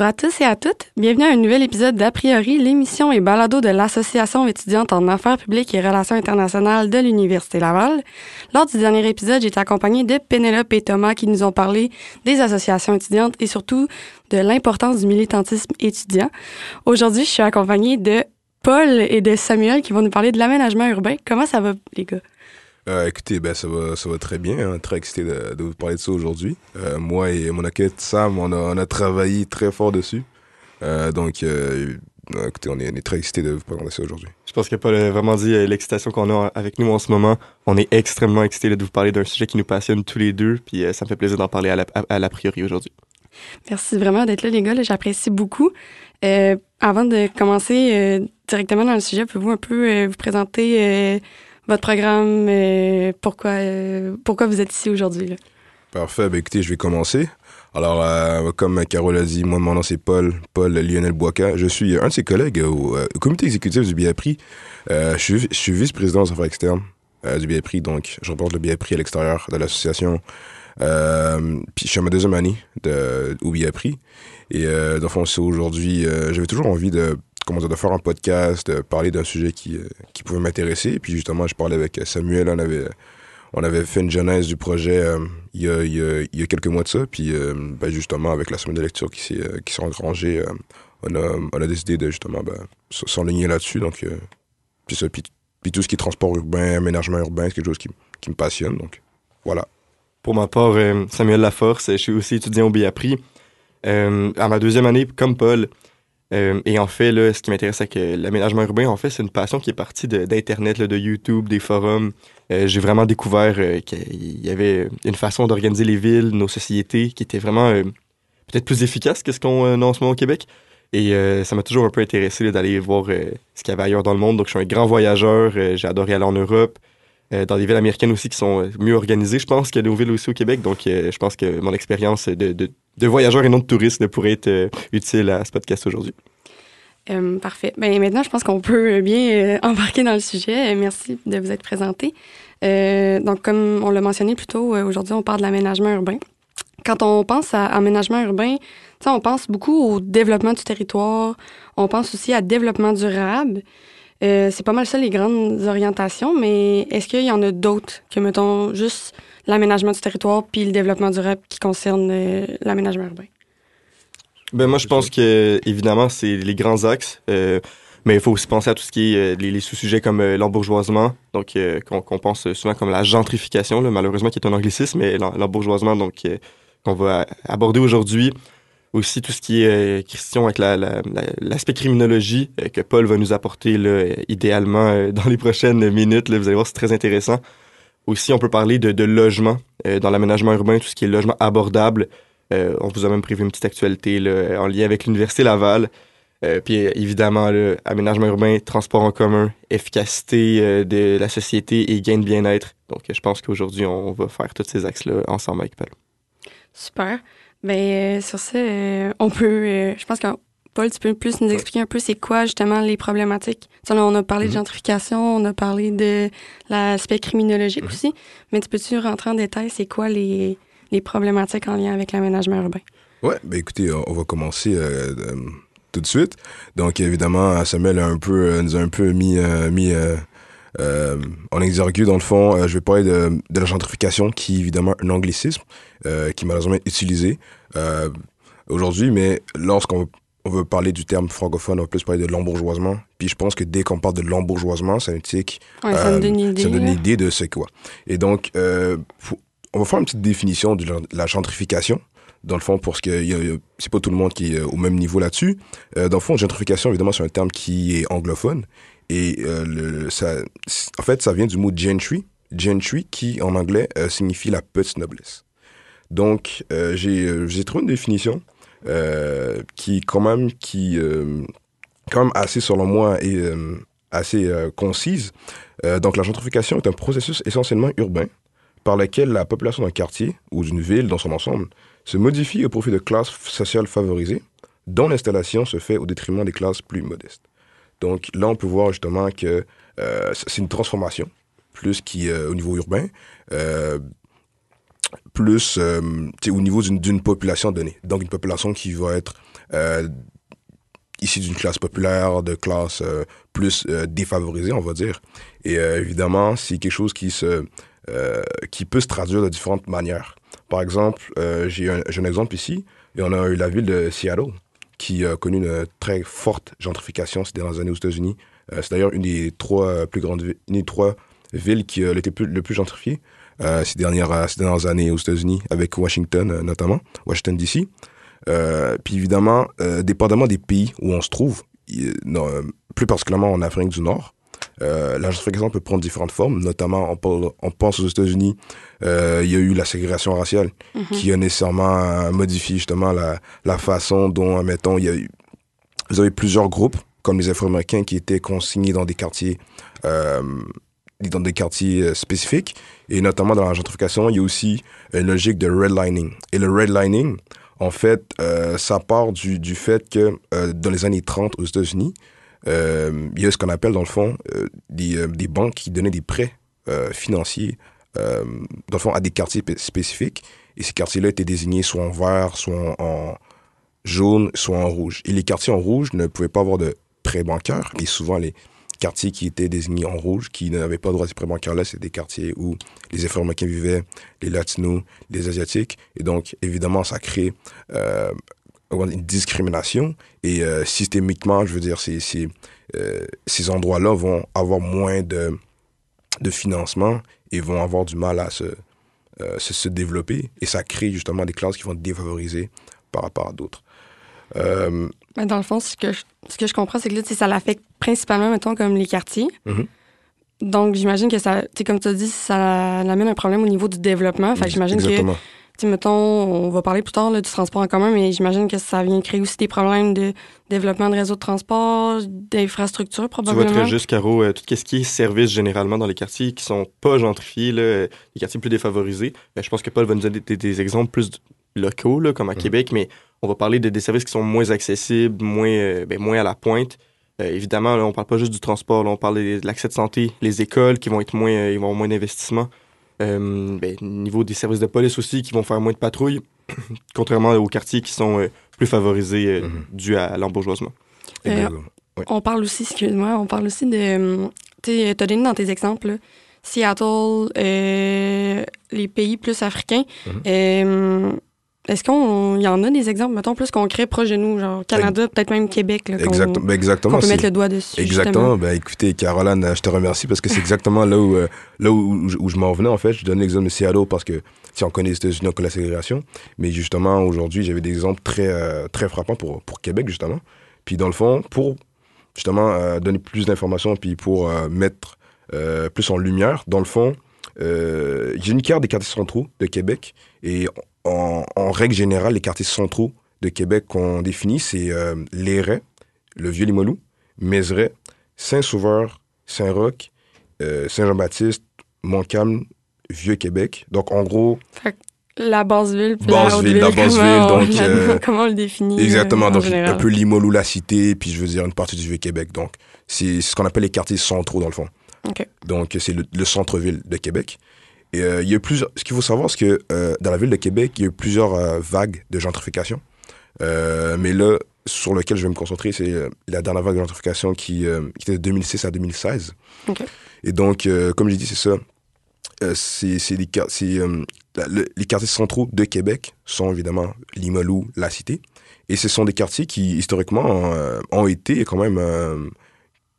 Bonjour à tous et à toutes. Bienvenue à un nouvel épisode d'A priori, l'émission et balado de l'Association étudiante en affaires publiques et relations internationales de l'Université Laval. Lors du dernier épisode, j'étais accompagnée de Pénélope et Thomas qui nous ont parlé des associations étudiantes et surtout de l'importance du militantisme étudiant. Aujourd'hui, je suis accompagnée de Paul et de Samuel qui vont nous parler de l'aménagement urbain. Comment ça va, les gars? Euh, écoutez, ben, ça, va, ça va très bien. Hein. Très excité de, de, vous parler de ça aujourd'hui. Euh, moi et mon acolyte Sam, on a, on a travaillé très fort dessus. Euh, donc, euh, écoutez, on est, on est, très excité de vous présenter ça aujourd'hui. Je pense qu'il n'y a pas vraiment dit euh, l'excitation qu'on a avec nous en ce moment. On est extrêmement excité de vous parler d'un sujet qui nous passionne tous les deux. Puis euh, ça me fait plaisir d'en parler à la, à, à la priori aujourd'hui. Merci vraiment d'être là, les gars. J'apprécie beaucoup. Euh, avant de commencer euh, directement dans le sujet, pouvez-vous un peu euh, vous présenter euh, votre programme, euh, pourquoi, pourquoi vous êtes ici aujourd'hui? Parfait. Ben, écoutez, je vais commencer. Alors, euh, comme Carole a dit, moi, mon nom, c'est Paul, Paul Lionel Boisca. Je suis un de ses collègues au, au comité exécutif du BIAPRI. Euh, je, suis, vice-président des affaires externes euh, du BIAPRI, donc je reporte le BIAPRI à l'extérieur de l'association. Euh, puis je suis à ma deuxième année de, au BIAPRI. Et euh, dans le fond, c'est aujourd'hui, euh, j'avais toujours envie de, comment dire, de faire un podcast, de parler d'un sujet qui, euh, qui pouvait m'intéresser. Puis justement, je parlais avec Samuel, on avait, on avait fait une genèse du projet euh, il, y a, il, y a, quelques mois de ça. Puis euh, ben, justement, avec la semaine de lecture qui s'est qui s'est engrangée, on, a, on a décidé de justement ben, s'enligner là-dessus. Donc, puis ça, puis, puis tout ce qui est transport urbain, aménagement urbain, c'est quelque chose qui, qui me passionne. Donc, voilà. Pour ma part, euh, Samuel Laforce, je suis aussi étudiant au BIAPRI. Euh, à ma deuxième année, comme Paul. Euh, et en fait, là, ce qui m'intéresse, que l'aménagement urbain, en fait, c'est une passion qui est partie d'Internet, de, de, YouTube, des forums. Euh, J'ai vraiment découvert euh, qu'il y avait une façon d'organiser les villes, nos sociétés, qui était vraiment peut-être plus efficace que ce qu'on a en ce moment au Québec. Et ça m'a toujours un peu intéressé d'aller voir ce qu'il y avait ailleurs dans le monde. Donc, je suis un grand voyageur. J'ai adoré aller en Europe. Euh, dans des villes américaines aussi qui sont mieux organisées, je pense, a nos villes aussi au Québec. Donc, euh, je pense que mon expérience de, voyageur et non de touriste pourrait être euh, utile à ce podcast aujourd'hui. parfait. Ben, maintenant, je pense qu'on peut bien embarquer dans le sujet. Merci de vous être présenté. donc, comme on l'a mentionné plus tôt, aujourd'hui, on parle de l'aménagement urbain. Quand on pense à aménagement urbain, on pense beaucoup au développement du territoire. On pense aussi à développement durable. Euh, c'est pas mal ça les grandes orientations, mais est-ce qu'il y en a d'autres que, mettons, juste l'aménagement du territoire puis le développement durable qui concerne euh, l'aménagement urbain? Ben moi, je pense que, évidemment, c'est les grands axes. Euh, mais il faut aussi penser à tout ce qui est les, sous-sujets comme l'embourgeoisement, donc qu'on qu pense souvent comme la gentrification, malheureusement, qui est un anglicisme, mais l'embourgeoisement, donc qu'on va aborder aujourd'hui aussi tout ce qui est euh, question avec l'aspect la, la, criminologie euh, que Paul va nous apporter là, euh, idéalement dans les prochaines minutes. Vous allez voir, c'est très intéressant. Aussi, on peut parler de, logement dans l'aménagement urbain, tout ce qui est logement abordable. on vous a même prévu une petite actualité là, en lien avec l'Université Laval. puis évidemment, là, aménagement urbain, transport en commun, efficacité de la société et gain de bien-être. Donc, je pense qu'aujourd'hui, on va faire tous ces axes-là ensemble avec Paul. Super. Ben, sur ça, euh, on peut. Euh, je pense que Paul, tu peux plus nous expliquer un peu c'est quoi justement les problématiques. T'sais, on a parlé mm -hmm. de gentrification, on a parlé de l'aspect criminologique mm -hmm. aussi, mais tu peux-tu rentrer en détail, c'est quoi les, les problématiques en lien avec l'aménagement urbain? Ouais, ben écoutez, on va commencer euh, tout de suite. Donc évidemment, Samuel a un peu, nous a un peu mis, mis euh, en exergue, dans le fond, euh, je vais parler de, de, la gentrification, qui est évidemment un anglicisme euh, qui est malheureusement utilisé aujourd'hui, mais lorsqu'on on veut parler du terme francophone, on va plus parler de l'embourgeoisement. Puis je pense que dès qu'on parle de l'embourgeoisement, ça indique... Ouais, ça donne une idée. Ça donne une idée de c'est quoi. Et donc, faut, on va faire une petite définition de la gentrification dans le fond, parce que c'est pas tout le monde qui est au même niveau là-dessus. Euh, dans le fond, gentrification, évidemment, c'est un terme qui est anglophone. Et euh, le, ça, en fait, ça vient du mot gentry. Gentry, qui en anglais euh, signifie la petite noblesse. Donc, euh, j'ai trouvé une définition qui, quand même, qui, quand même assez, selon moi, est assez concise. donc, la gentrification est un processus essentiellement urbain par lequel la population d'un quartier ou d'une ville dans son ensemble se modifie au profit de classes sociales favorisées, dont l'installation se fait au détriment des classes plus modestes. Donc là, on peut voir justement que euh, c'est une transformation, plus qui euh, au niveau urbain, euh, plus au niveau d'une population donnée. Donc une population qui va être euh, issus d'une classe populaire, de classe euh, plus euh, défavorisée, on va dire. Et euh, évidemment, c'est quelque chose qui, se, euh, qui peut se traduire de différentes manières. Par exemple, euh, j'ai un, exemple ici, et on a eu la ville de Seattle, qui a connu une très forte gentrification ces dernières années aux États-Unis. Euh, c'est d'ailleurs une des trois euh, plus grandes villes, une des trois villes qui a été le plus gentrifiée euh, ces, dernières, euh, ces dernières années aux États-Unis, avec Washington euh, notamment, Washington DC. Puis évidemment, dépendamment des pays où on se trouve, non, plus particulièrement en Afrique du Nord, euh, la gentrification peut prendre différentes formes, notamment on, parle- on pense aux États-Unis, euh, il y a eu la ségrégation raciale Mhm. qui a nécessairement modifié justement la, la façon dont, mettons, il y a eu, vous avez plusieurs groupes, comme les Afro-Américains, qui étaient consignés dans des quartiers, euh, dans des quartiers euh, spécifiques, et notamment dans la gentrification, il y a aussi une logique de redlining. Et le redlining, en fait, euh, ça part du, du fait que euh, dans les années 30 aux États-Unis, euh, il y a ce qu'on appelle dans le fond euh, des, euh, des banques qui donnaient des prêts euh, financiers euh, dans le fond à des quartiers spé- spécifiques. Et ces quartiers-là étaient désignés soit en vert, soit en, en jaune, soit en rouge. Et les quartiers en rouge ne pouvaient pas avoir de prêts bancaires. Et souvent, les quartiers qui étaient désignés en rouge, qui n'avaient pas droit à ces prêts bancaires-là, c'est des quartiers où les Afro-Américains vivaient, les Latinos, les Asiatiques. Et donc, évidemment, ça crée euh, une discrimination. Et euh, systémiquement, je veux dire, ces, ces, euh, ces endroits-là vont avoir moins de, de financement et vont avoir du mal à se, euh, se, se développer. Et ça crée justement des classes qui vont être défavorisées par rapport à d'autres. Ben, dans le fond, ce que je, ce que je comprends, c'est que là, ça l'affecte principalement, mettons, comme les quartiers. Mhm. Donc, j'imagine que ça, comme tu as dit, ça amène un problème au niveau du développement. Fait que j'imagine que, mettons, on va parler plus tard là, du transport en commun, mais j'imagine que ça vient créer aussi des problèmes de développement de réseaux de transport, d'infrastructures, Tu vois probablement. très juste, Caro, euh, tout ce qui est service généralement dans les quartiers qui sont pas gentrifiés, là, les quartiers plus défavorisés. Ben, je pense que Paul va nous donner des, des exemples plus locaux, là, comme à Mhm. Québec, mais on va parler de, des services qui sont moins accessibles, moins, euh, ben, moins à la pointe. Euh, évidemment, là, on parle pas juste du transport, là, on parle de, de l'accès de santé, les écoles qui vont être moins, euh, ils vont avoir moins d'investissement. Euh, ben, niveau des services de police aussi qui vont faire moins de patrouilles, contrairement aux quartiers qui sont euh, plus favorisés euh, Mhm. dû à l'embourgeoisement. Euh. On parle aussi, excuse-moi, on parle aussi de. Tu t'as donné dans tes exemples, là, Seattle, euh, les pays plus africains. Mhm. Euh, Est-ce qu'il y en a des exemples, mettons, plus concrets proches de nous, genre Canada, peut-être même Québec, là. Ben, exactement. qu'on peut mettre le doigt dessus? Exactement. Ben, écoutez, Caroline, je te remercie parce que c'est exactement là où, euh, là où, où je m'en venais, en fait. Je donne l'exemple de Seattle parce que si on connaît les États-Unis, on connaît la ségrégation. Mais justement, aujourd'hui, j'avais des exemples très, euh, très frappants pour, pour Québec, justement. Puis, dans le fond, pour justement euh, donner plus d'informations, puis pour mettre plus en lumière, dans le fond, j'ai une carte des quartiers centraux de Québec. Et en, en règle générale, les quartiers centraux de Québec qu'on définit, c'est euh, Léret, le Vieux-Limoilou, Mézeray, Saint-Sauveur, Saint-Roch, euh, Saint-Jean-Baptiste, Montcalm, Vieux-Québec. Donc, en gros, Fait la basse-ville, puis Basse-ville, la la haute-ville, basse-ville, comment, on- donc, euh, comment on le définit? exactement, euh, en donc général? un peu Limoilou, la cité, puis je veux dire une partie du Vieux-Québec. Donc, c'est ce qu'on appelle les quartiers centraux, dans le fond. Donc, c'est le, le centre-ville de Québec. Et euh, il y a plusieurs. Ce qu'il faut savoir, c'est que euh, dans la ville de Québec, il y a eu plusieurs euh, vagues de gentrification. Mais là, sur lequel je vais me concentrer, c'est la dernière vague de gentrification qui, qui était de 2006 à 2016. OK. Et donc, comme j'ai dit, c'est ça. C'est les, le- quartiers centraux de Québec sont évidemment Limoilou, la cité. Et ce sont des quartiers qui, historiquement, ont été quand même.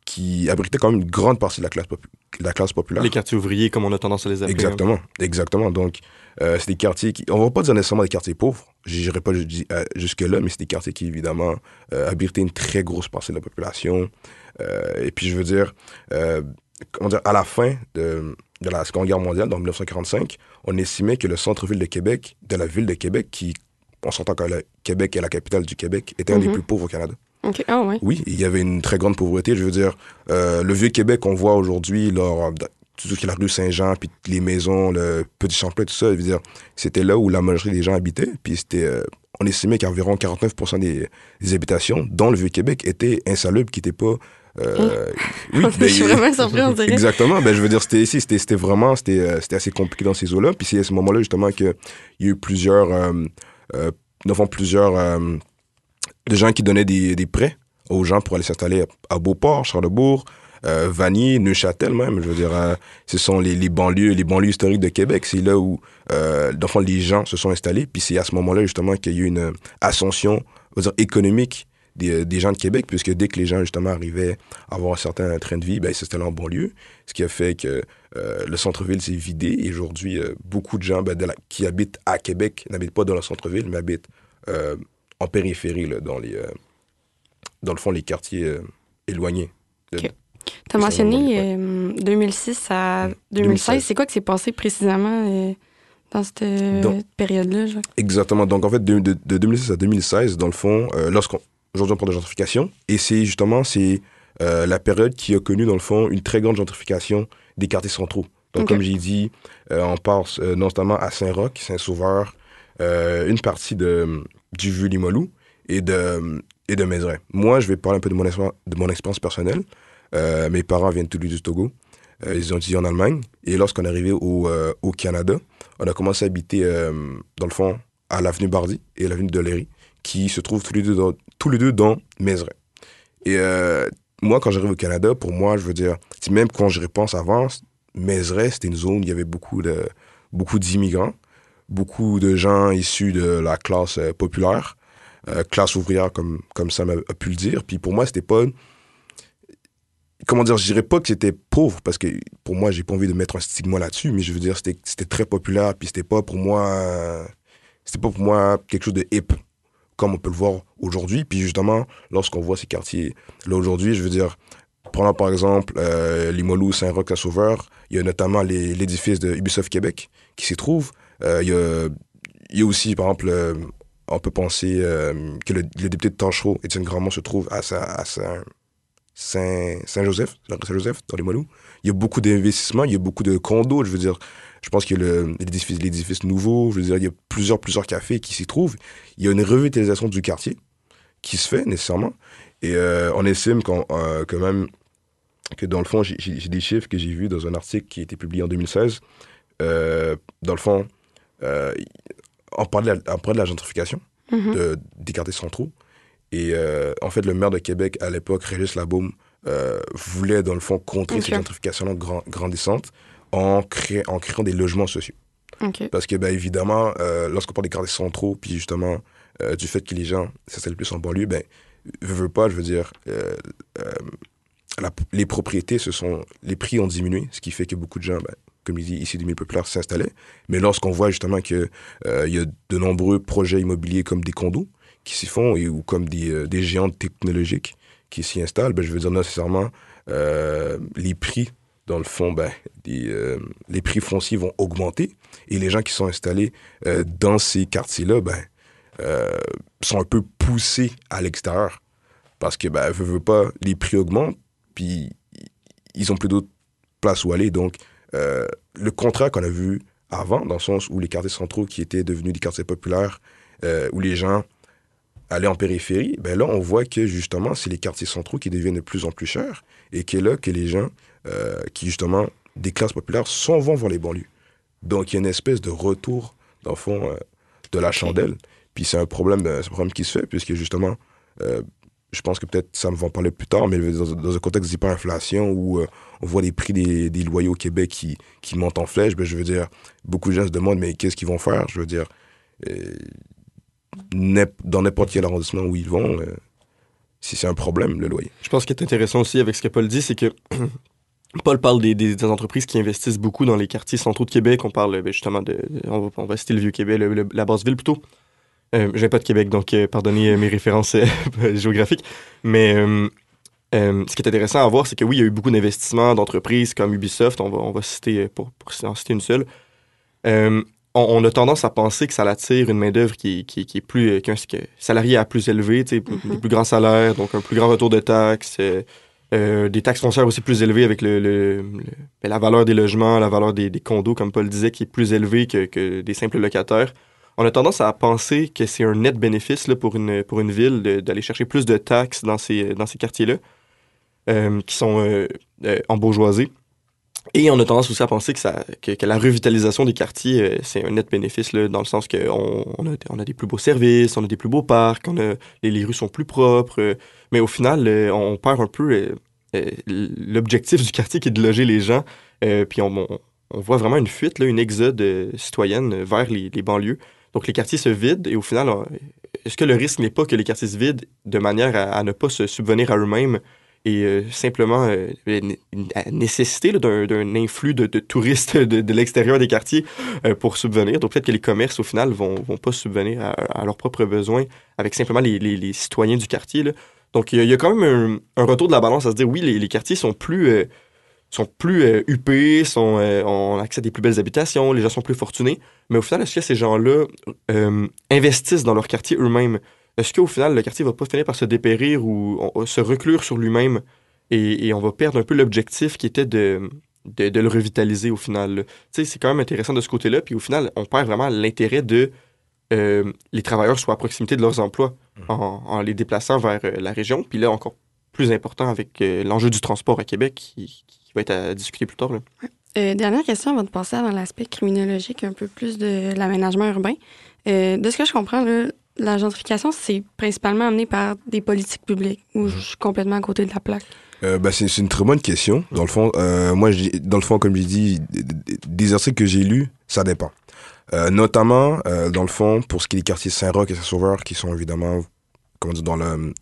Qui abritaient quand même une grande partie de la classe, popu- de la classe populaire. Les quartiers ouvriers, comme on a tendance à les appeler. hein. Exactement, exactement. Donc, euh, c'est des quartiers qui. On va pas dire nécessairement des quartiers pauvres, j'irai pas euh, jusque-là, mais c'est des quartiers qui, évidemment, euh, abritaient une très grosse partie de la population. Euh, et puis, je veux dire, comment dire, à la fin de, de la Seconde Guerre mondiale, dans 1945, on estimait que le centre-ville de Québec, de la ville de Québec, qui, on s'entend que le Québec est la capitale du Québec, était un des Mhm. plus pauvres au Canada. OK. Ah, ouais. Oui, il y avait une très grande pauvreté. Je veux dire, euh, le vieux Québec qu'on voit aujourd'hui, tout ce qui est la rue Saint-Jean, puis les maisons, le Petit Champlain, tout ça, je veux dire, c'était là où la majorité des gens habitaient. Puis c'était, euh, on estimait qu'environ 49% des, des habitations dans le vieux Québec étaient insalubres, qui n'étaient pas. euh, oui, je suis ben, vraiment surpris, on dirait. Exactement. Ben, je veux dire, c'était ici, c'était, vraiment, c'était, euh, c'était assez compliqué dans ces eaux-là. Puis c'est à ce moment-là, justement, qu'il y a eu plusieurs, euh, euh, plusieurs euh, de gens qui donnaient des, des prêts aux gens pour aller s'installer à Beauport, Charlebourg, euh, Vanier, Neuchâtel même. Je veux dire, euh, ce sont les, les, banlieues, les banlieues historiques de Québec. C'est là où, euh, dans les gens se sont installés. Puis c'est à ce moment-là justement qu'il y a eu une ascension, on dire, économique des, des, gens de Québec, puisque dès que les gens justement arrivaient à avoir un certain train de vie, ben, ils s'installaient en banlieue, ce qui a fait que euh, le centre-ville s'est vidé. Et aujourd'hui, euh, beaucoup de gens ben, qui habitent à Québec n'habitent pas dans le centre-ville, mais habitent euh, en périphérie, là, dans les, dans le fond, les quartiers éloignés. Okay. Tu as mentionné 2006 à 2016. C'est quoi qui s'est passé précisément dans cette période-là? Exactement. Donc, en fait, de, de, de, 2006 à 2016, dans le fond, lorsqu'on aujourd'hui on parle de gentrification, et c'est justement c'est euh, la période qui a connu dans le fond une très grande gentrification des quartiers centraux. Donc okay. comme j'ai dit, euh, on passe euh, notamment à Saint-Roch, Saint-Sauveur, une partie de, du Vieux-Limoilou et de, et de Mézeray. Moi, je vais parler un peu de mon, de mon expérience personnelle. mes parents viennent tous les du Togo. ils ont étudié en Allemagne. Et lorsqu'on est arrivé au, au, Canada, on a commencé à habiter, dans le fond, à l'avenue Bardi et l'avenue de Léry qui se trouvent tous les deux dans, deux dans Mézeray. Et euh, moi, quand j'arrive au Canada, pour moi, je veux dire, même quand je repense avant, Mézeray, c'était une zone où il y avait beaucoup d'immigrants, beaucoup de gens issus de la classe euh, populaire, euh, classe ouvrière, comme, comme ça m'a pu le dire. Puis pour moi, c'était pas. Comment dire, je dirais pas que c'était pauvre, parce que pour moi, j'ai pas envie de mettre un stigma là-dessus, mais je veux dire, c'était très populaire, puis c'était pas pour moi. C'était pas pour moi quelque chose de hip comme on peut le voir aujourd'hui. Puis justement, lorsqu'on voit ces quartiers-là aujourd'hui, je veux dire, prenons par exemple euh, Limoilou, Saint-Roch-à-Sauveur, il y a notamment l'édifice de Ubisoft Québec qui s'y trouve. Euh, il, y a, aussi, par exemple, euh, on peut penser euh, que le, député de Tanchereau, Étienne Grandmont, se trouve à, Saint-Joseph, Saint-Joseph, dans Limoilou. Il y a beaucoup d'investissements, il y a beaucoup de condos, je veux dire, je pense qu'il y a l'édifice nouveau. Je veux dire, il y a plusieurs, plusieurs cafés qui s'y trouvent. Il y a une revitalisation du quartier qui se fait nécessairement. Et on estime quand, euh, quand même que dans le fond, j'ai des chiffres que j'ai vus dans un article qui a été publié en 2016. Euh, dans le fond, euh, on, parlait de la, de gentrification Mhm. de, des quartiers centraux. Et euh, en fait, le maire de Québec, à l'époque, Régis Labaume, euh, voulait, dans le fond, contrer Ok. cette gentrification grand, grandissante en, créant en créant des logements sociaux. Parce que, ben, évidemment, euh, lorsqu'on parle des quartiers centraux, puis justement, euh, du fait que les gens s'installent plus en banlieue, ben, veux, veux pas, je veux dire, la- les propriétés, ce sont, les prix ont diminué, ce qui fait que beaucoup de gens, ben, comme il dit, ici, des milieux populaires s'installaient. Mais lorsqu'on voit justement que euh, y a de nombreux projets immobiliers comme des condos qui s'y font, et, ou comme des, euh, géants technologiques qui s'y installent, ben, je veux dire, nécessairement, euh, les prix, dans le fond, ben, des, euh, les prix fonciers vont augmenter et les gens qui sont installés euh, dans ces quartiers-là, ben, sont un peu poussés à l'extérieur parce que, ben, veut, veut pas, les prix augmentent, puis ils ont plus d'autres places où aller. Donc, euh, le contrat qu'on a vu avant, dans le sens où les quartiers centraux qui étaient devenus des quartiers populaires, euh, où les gens allaient en périphérie, ben là, on voit que justement, c'est les quartiers centraux qui deviennent de plus en plus chers et que là, que les gens euh, qui, justement, des classes populaires s'en vont vers les banlieues. Donc, il y a une espèce de retour, dans le fond, de la chandelle. Puis c'est un problème, c'est un problème qui se fait, puisque justement, je pense que peut-être ça me va en parler plus tard, mais dans, dans un contexte d'hyperinflation où on voit les prix des, des, loyers au Québec qui, qui montent en flèche, ben, je veux dire, beaucoup de gens se demandent, mais qu'est-ce qu'ils vont faire? Je veux dire, euh, dans n'importe quel arrondissement où ils vont, euh, si c'est un problème, le loyer. Je pense ce qui est intéressant aussi avec ce que Paul dit, c'est que Paul parle des, des, entreprises qui investissent beaucoup dans les quartiers centraux de Québec. On parle ben, justement de. On va, on citer le Vieux-Québec, la Basse-Ville plutôt. Euh, je viens pas de Québec, donc euh, pardonnez mes références géographiques. Mais euh, ce qui est intéressant à voir, c'est que oui, il y a eu beaucoup d'investissements d'entreprises comme Ubisoft. On va, on va citer, pour, pour en citer une seule. on, on, a tendance à penser que ça attire une main-d'œuvre qui, qui, qui, est plus. qu'un qu salarié à plus élevé, tu sais, mm -hmm. plus grand salaire, donc un plus grand retour de taxes. Euh, des taxes foncières aussi plus élevées avec le, le, le, la valeur des logements, la valeur des, des, condos, comme Paul disait, qui est plus élevée que, que des simples locataires. On a tendance à penser que c'est un net bénéfice là, pour, une, pour une ville d'aller chercher plus de taxes dans ces, dans ces quartiers-là, euh, qui sont euh, en bourgeoisie. et on a tendance aussi à penser que, que, la revitalisation des quartiers, euh, c'est un net bénéfice, là, dans le sens qu'on on a, on a des plus beaux services, on a des plus beaux parcs, les, rues sont plus propres. Euh, mais au final, euh, on perd un peu l'objectif du quartier qui est de loger les gens. puis on, on, voit vraiment une fuite, là, une exode citoyenne vers les, les, banlieues. Donc les quartiers se vident et au final, est-ce que le risque n'est pas que les quartiers se vident de manière à, à ne pas se subvenir à eux-mêmes et euh, simplement euh, nécessité d'un influx de, touristes de, l'extérieur des quartiers euh, pour subvenir. Donc peut-être que les commerces, au final, vont, vont pas subvenir à, leurs propres besoins avec simplement les, citoyens du quartier. Donc il y, a quand même un, retour de la balance à se dire, oui, les, les quartiers sont plus sont plus huppés, sont, ont accès à des plus belles habitations, les gens sont plus fortunés. Mais au final, est-ce que ces gens-là investissent dans leur quartier eux-mêmes? Est-ce qu'au final, le quartier va pas finir par se dépérir ou se reclure sur lui-même et, on va perdre un peu l'objectif qui était de, de, le revitaliser au final? C'est quand même intéressant de ce côté-là. Puis au final, on perd vraiment l'intérêt de euh, les travailleurs soient à proximité de leurs emplois mmh. en, les déplaçant vers euh, la région. Puis là, encore plus important avec euh, l'enjeu du transport à Québec qui, va être à discuter plus tard. dernière question avant de passer dans l'aspect criminologique, un peu plus de l'aménagement urbain. de ce que je comprends, là, la gentrification, c'est principalement amené par des politiques publiques ou je suis complètement à côté de la plaque? Euh, bah, c'est une très bonne question. Dans le fond, euh, moi, dans le fond, comme j'ai dit, des articles que j'ai lus, ça dépend. Euh, notamment, euh, dans le fond, pour ce qui est des quartiers Saint-Roch et Saint-Sauveur, qui sont évidemment, comment dire, dans le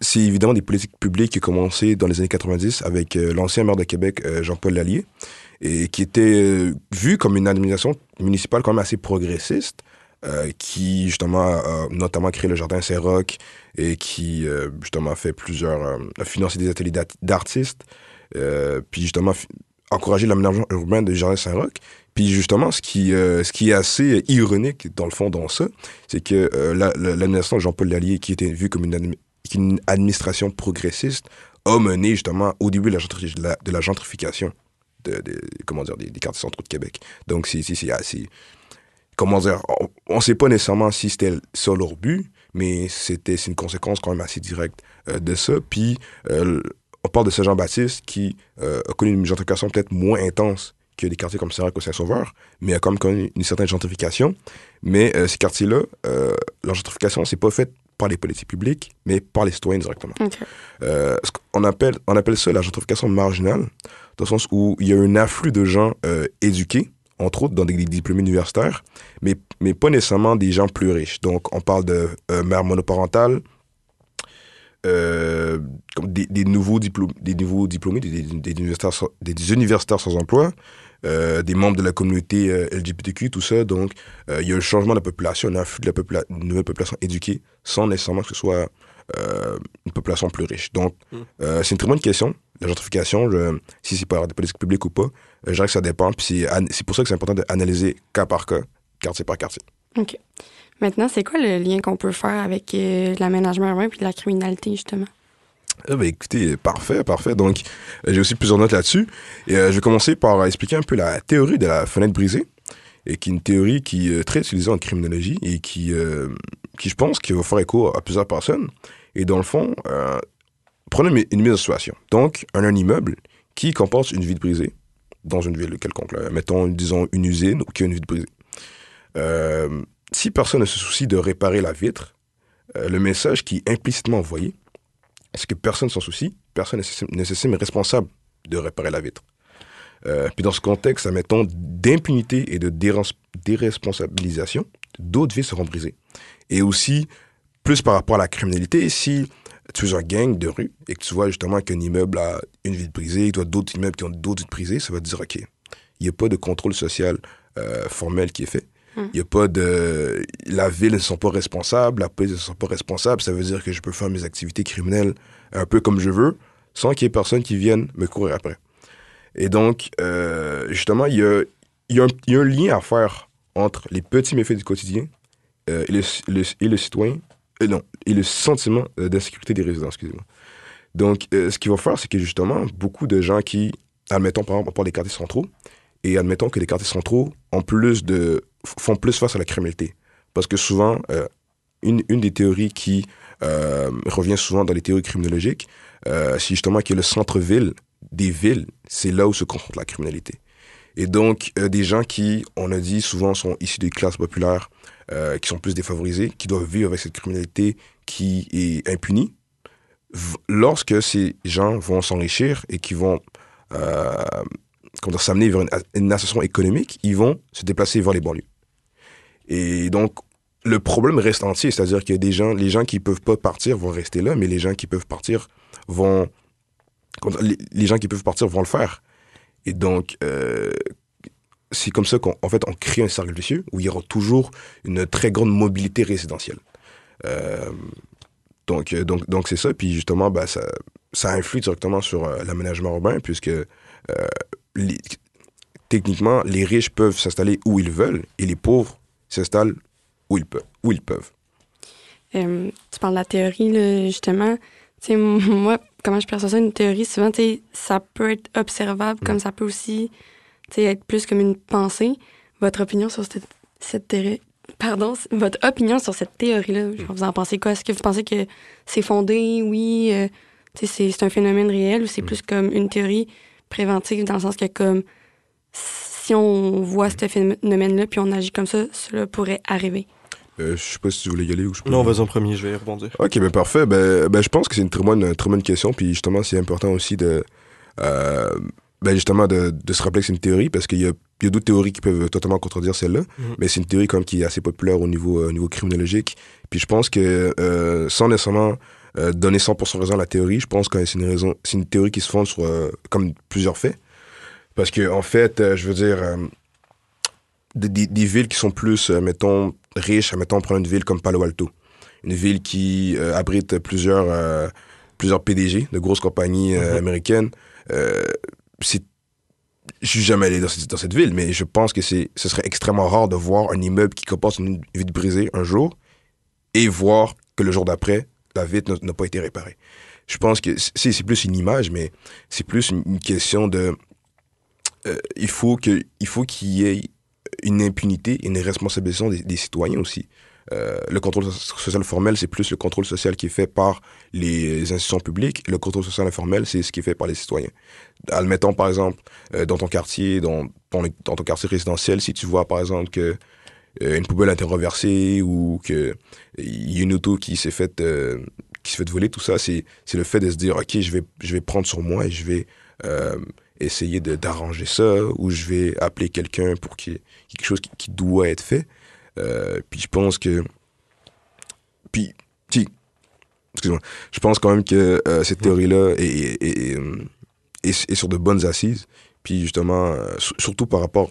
c'est évidemment des politiques publiques qui ont commencé dans les années 90 avec l'ancien maire de Québec, Jean-Paul Lallier, et qui était vu comme une administration municipale quand même assez progressiste, euh, qui justement a notamment créé le jardin Saint-Roch et qui euh, justement fait plusieurs euh, a financé des ateliers d'artistes puis justement encouragé l'aménagement urbain du jardin Saint-Roch. Puis justement ce qui ce qui est assez ironique dans le fond dans ça c'est que l'administration de Jean-Paul Lallier qui était vue comme une, administration progressiste a mené justement au début de la, de la, gentrification de, comment dire des, des, quartiers centraux de Québec. Donc c'est assez comment dire, on ne sait pas nécessairement si c'était ça leur but, mais c'était c'est une conséquence quand même assez directe euh, de ça. Puis euh, on parle de Saint-Jean-Baptiste qui euh, a connu une gentrification peut-être moins intense que des quartiers comme Saint-Roch ou Saint-Sauveur, mais a quand même connu une certaine gentrification. Mais ces quartiers-là, leur gentrification, c'est pas faite par les politiques publiques, mais par les citoyens directement. on, appelle, on appelle ça la gentrification marginale, dans le sens où il y a un afflux de gens éduqués, entre autres dans des, diplômés universitaires, mais, mais pas nécessairement des gens plus riches. Donc, on parle de euh, mères monoparentales, euh, des, nouveaux des nouveaux diplômés, des, universitaires, sans, des universitaires sans emploi, euh, des membres de la communauté LGBTQ, tout ça. Donc, il y a un changement de la population, un afflux de la nouvelle population éduquée, sans nécessairement que ce soit une population plus riche. Donc, mm. c'est une très bonne question. La gentrification, je, si c'est par des politiques publiques ou pas, je dirais que ça dépend. Puis c'est pour ça que c'est important d'analyser cas par cas, quartier par quartier. OK. Maintenant, c'est quoi le lien qu'on peut faire avec l'aménagement urbain puis la criminalité, justement? Ah ben écoutez, parfait, parfait. Donc, j'ai aussi plusieurs notes là-dessus. Et je vais commencer par expliquer un peu la théorie de la fenêtre brisée, et qui est une théorie qui est très utilisée en criminologie et qui, qui je pense, qui va faire écho à plusieurs personnes. Et dans le fond, euh, prenez une mise en situation. Donc, un, immeuble qui comporte une vitre brisée dans une ville quelconque. Mettons, disons, une usine qui a une vitre brisée. Euh, si personne ne se soucie de réparer la vitre, euh, le message qui est implicitement envoyé, c'est que personne s'en soucie, personne n'est nécessairement responsable de réparer la vitre. Euh, puis dans ce contexte, mettons, d'impunité et de déresponsabilisation, d'autres vies seront brisées. Et aussi, plus par rapport à la criminalité, si tu es un gang de rue et que tu vois justement qu'un immeuble a une vie brisée, tu vois d'autres immeubles qui ont d'autres vies brisées, ça va te dire, OK, il n'y a pas de contrôle social euh, formel qui est fait. Hmm. Il n'y a pas de... La ville ne sont pas responsables, la police ne sont pas responsables. Ça veut dire que je peux faire mes activités criminelles un peu comme je veux, sans qu'il y ait personne qui vienne me courir après. Et donc, euh, justement, il y a, un lien à faire entre les petits méfaits du quotidien euh, et, le, le, et, euh, non, et le sentiment d'insécurité des résidents. Donc, ce qu'il va faire, c'est que justement, beaucoup de gens qui, admettons par exemple, on parle des quartiers centraux, et admettons que les quartiers centraux ont plus de, font plus face à la criminalité. Parce que souvent, une, une, des théories qui revient souvent dans les théories criminologiques, c'est justement que le centre-ville des villes, c'est là où se concentre la criminalité. Et donc, euh, des gens qui, on a dit, souvent sont issus des classes populaires, euh, qui sont plus défavorisés, qui doivent vivre avec cette criminalité qui est impunie, lorsque ces gens vont s'enrichir et qui vont euh, s'amener vers une, une association économique, ils vont se déplacer vers les banlieues. Et donc, le problème reste entier, c'est-à-dire que des gens, les gens qui peuvent pas partir vont rester là, mais les gens qui peuvent partir vont, les gens qui peuvent partir vont le faire. Et donc, euh, c'est comme ça qu'en fait, on crée un cercle vicieux où il y aura toujours une très grande mobilité résidentielle. Euh, donc, euh, donc, donc c'est ça. Puis justement, bah, ça, ça influe directement sur l'aménagement urbain, puisque techniquement, les riches peuvent s'installer où ils veulent et les pauvres s'installent où ils peuvent. Où ils peuvent. tu parles de la théorie, justement. Sais, moi, comment je perçois ça, une théorie, souvent, ça peut être observable, comme ça peut aussi être plus comme une pensée. Votre opinion sur cette, cette théorie, pardon, votre opinion sur cette théorie-là, vous en pensez quoi? Est-ce que vous pensez que c'est fondé, oui, euh, c'est un phénomène réel ou c'est plus comme une théorie préventive dans le sens que comme si on voit ce phénomène-là puis on agit comme ça, cela pourrait arriver? Euh, je sais pas si tu voulais y aller ou je peux. Non, vas-y en premier, je vais y rebondir. Ok, ben parfait. Ben, ben je pense que c'est une très bonne, très bonne question. Puis justement, c'est important aussi de. Euh, ben justement, de, de, se rappeler que c'est une théorie parce qu'il y a, y a d'autres théories qui peuvent totalement contredire celle-là. Mhm. Mais c'est une théorie comme qui est assez populaire au niveau, euh, au niveau criminologique. Puis je pense que euh, sans nécessairement donner 100% raison à la théorie, je pense que c'est une raison, c'est une théorie qui se fonde sur comme plusieurs faits. Parce que en fait, je veux dire, des, des, villes qui sont plus, mettons, riche, mettons, on prend une ville comme Palo Alto. Une ville qui euh, abrite plusieurs, euh, plusieurs PDG de grosses compagnies euh, mhm. américaines. c'est je suis jamais allé dans cette, dans cette, ville, mais je pense que c'est, ce serait extrêmement rare de voir un immeuble qui comporte une vitre brisée un jour et voir que le jour d'après, la vitre n'a pas été réparée. Je pense que c'est, c'est plus une image, mais c'est plus une, question de... il faut que il faut qu'il y ait une impunité et une responsabilisation des, citoyens aussi. Euh, le contrôle social formel, c'est plus le contrôle social qui est fait par les institutions publiques. Le contrôle social informel, c'est ce qui est fait par les citoyens. Admettons, par exemple, euh, dans ton quartier, dans dans ton quartier résidentiel, si tu vois, par exemple, que euh, une poubelle a été renversée ou qu'il y a une auto qui s'est faite qui s'est fait voler, tout ça, c'est le fait de se dire, OK, je vais, je vais prendre sur moi et je vais essayer d'arranger ça ou je vais appeler quelqu'un pour qu'il y ait quelque chose qui, doit être fait. Euh, puis je pense que. Puis, si, excuse-moi, je pense quand même que euh, cette théorie-là est, est, est, sur de bonnes assises. Puis justement, euh, surtout par rapport,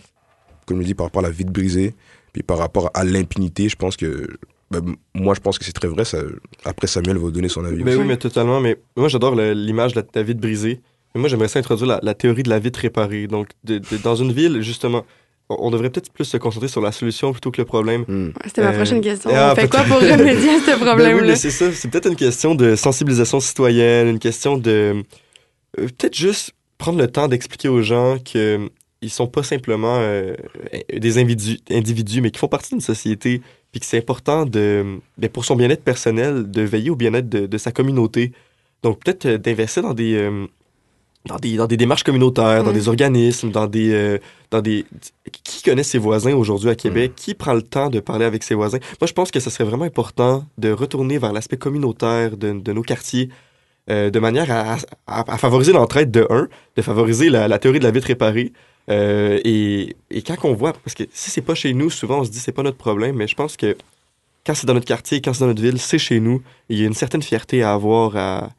comme je dis, par rapport à la vie de brisée, puis par rapport à l'impunité, je pense que ben, moi, je pense que c'est très vrai. Ça, après, Samuel va donner son avis. Mais oui, mais totalement. Mais moi, j'adore l'image de la vie de brisée. Mais moi, j'aimerais ça introduire la, théorie de la vitre réparée. Donc, dans une ville, justement, on, devrait peut-être plus se concentrer sur la solution plutôt que le problème. Hmm. C'était ma euh, prochaine question. Ah, on fait quoi pour remédier à ce problème-là? Ben c'est ça. C'est peut-être une question de sensibilisation citoyenne, une question de. Euh, peut-être juste prendre le temps d'expliquer aux gens que ils sont pas simplement euh, des individus, individus, mais qui font partie d'une société, puis que c'est important de, ben, pour son bien-être personnel, de veiller au bien-être de, de, sa communauté. Donc peut-être d'investir dans des dans des, dans des démarches communautaires, dans des organismes, dans des, euh, dans des... Qui connaît ses voisins aujourd'hui à Québec? Qui prend le temps de parler avec ses voisins? Moi, je pense que ce serait vraiment important de retourner vers l'aspect communautaire de, de, nos quartiers, euh, de manière à, à, favoriser l'entraide de un, de favoriser la, la théorie de la vitre réparée. Euh, et, et, quand on voit, parce que si c'est pas chez nous, souvent on se dit c'est pas notre problème, mais je pense que quand c'est dans notre quartier, quand c'est dans notre ville, c'est chez nous. Il y a une certaine fierté à avoir à,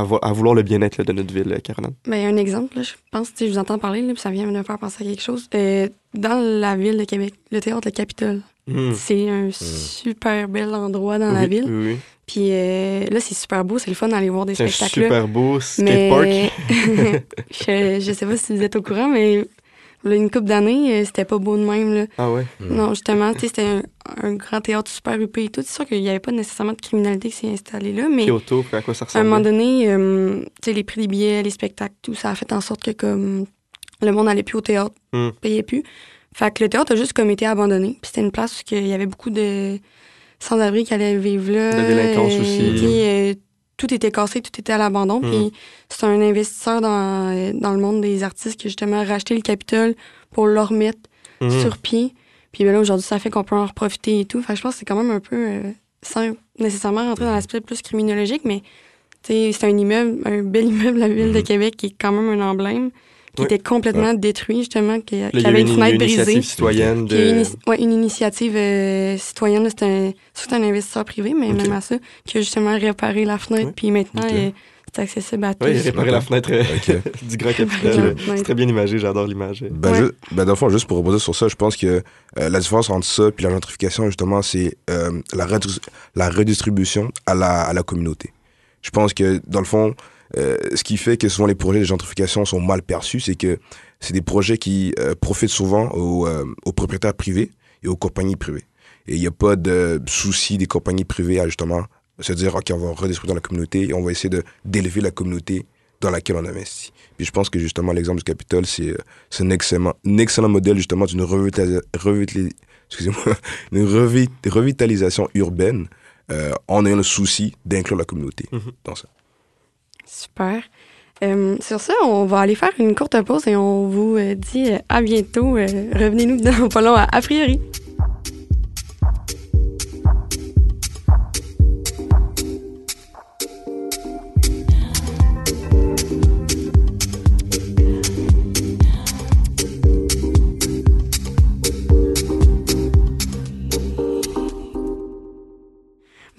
à, vouloir le bien-être de notre ville, Caroline. Ben, un exemple, je pense, si je vous entends parler, ça vient de me faire penser à quelque chose. Euh, dans la ville de Québec, le théâtre de Capitole, hmm. c'est un hmm. super bel endroit dans la ville. Oui, Puis euh, là, c'est super beau, c'est le fun d'aller voir des spectacles. C'est super beau skatepark. je, je sais pas si vous êtes au courant, mais une couple d'années, euh, c'était pas beau de même. Là. Ah ouais? Hmm. Non, justement, c'était un, grand théâtre super huppé et tout. C'est sûr qu'il n'y avait pas nécessairement de criminalité qui s'est installée là, mais... Kyoto, à quoi ça ressemble? À un moment donné, euh, tu sais, les prix des billets, les spectacles, tout, ça a fait en sorte que comme le monde n'allait plus au théâtre, mm. payait plus. Fait que le théâtre a juste comme été abandonné. Puis c'était une place où il y avait beaucoup de sans-abri qui allaient vivre là. La délinquance aussi. Euh, tout était cassé, tout était à l'abandon. Mhm. Puis c'est un investisseur dans, dans le monde des artistes qui a justement racheté le Capitole pour le remettre Mhm. sur pied. Puis ben là, aujourd'hui, ça fait qu'on peut en profiter et tout. Fait que je pense que c'est quand même un peu, euh, sans nécessairement rentrer dans l'aspect plus criminologique, mais c'est un immeuble, un bel immeuble, la ville de Mhm. Québec, qui est quand même un emblême, qui Oui. était complètement détruit, justement, qui, Là, avait une une, fenêtre une brisée. initiative citoyenne a une, de... ouais, une initiative euh, citoyenne, c'est un, un investisseur privé, mais même à ça, qui a justement réparé la fenêtre, puis maintenant, c'est accessible à tous. Oui, réparer la fenêtre euh, du Grand. Ouais. C'est très bien imagé, j'adore l'image. Ben, Ouais. ben, dans le fond, juste pour rebondir sur ça, je pense que euh, la différence entre ça et la gentrification, justement, c'est euh, la, la redistribution à la, à la communauté. Je pense que, dans le fond, euh, ce qui fait que souvent les projets de gentrification sont mal perçus, c'est que c'est des projets qui euh, profitent souvent aux, euh, aux propriétaires privés et aux compagnies privées. Et il n'y a pas de souci des compagnies privées à justement se dire, OK, on va redistribuer dans la communauté et on va essayer d'élever la communauté dans laquelle on investit. Puis je pense que justement l'exemple du Capitole, c'est un excellent, un excellent modèle justement d'une revitalisation urbaine en ayant le souci d'inclure la communauté Mhm. dans ça. Super. Euh, sur ça, on va aller faire une courte pause et on vous euh, dit euh, à bientôt. Revenez-nous dans pas long à, a priori.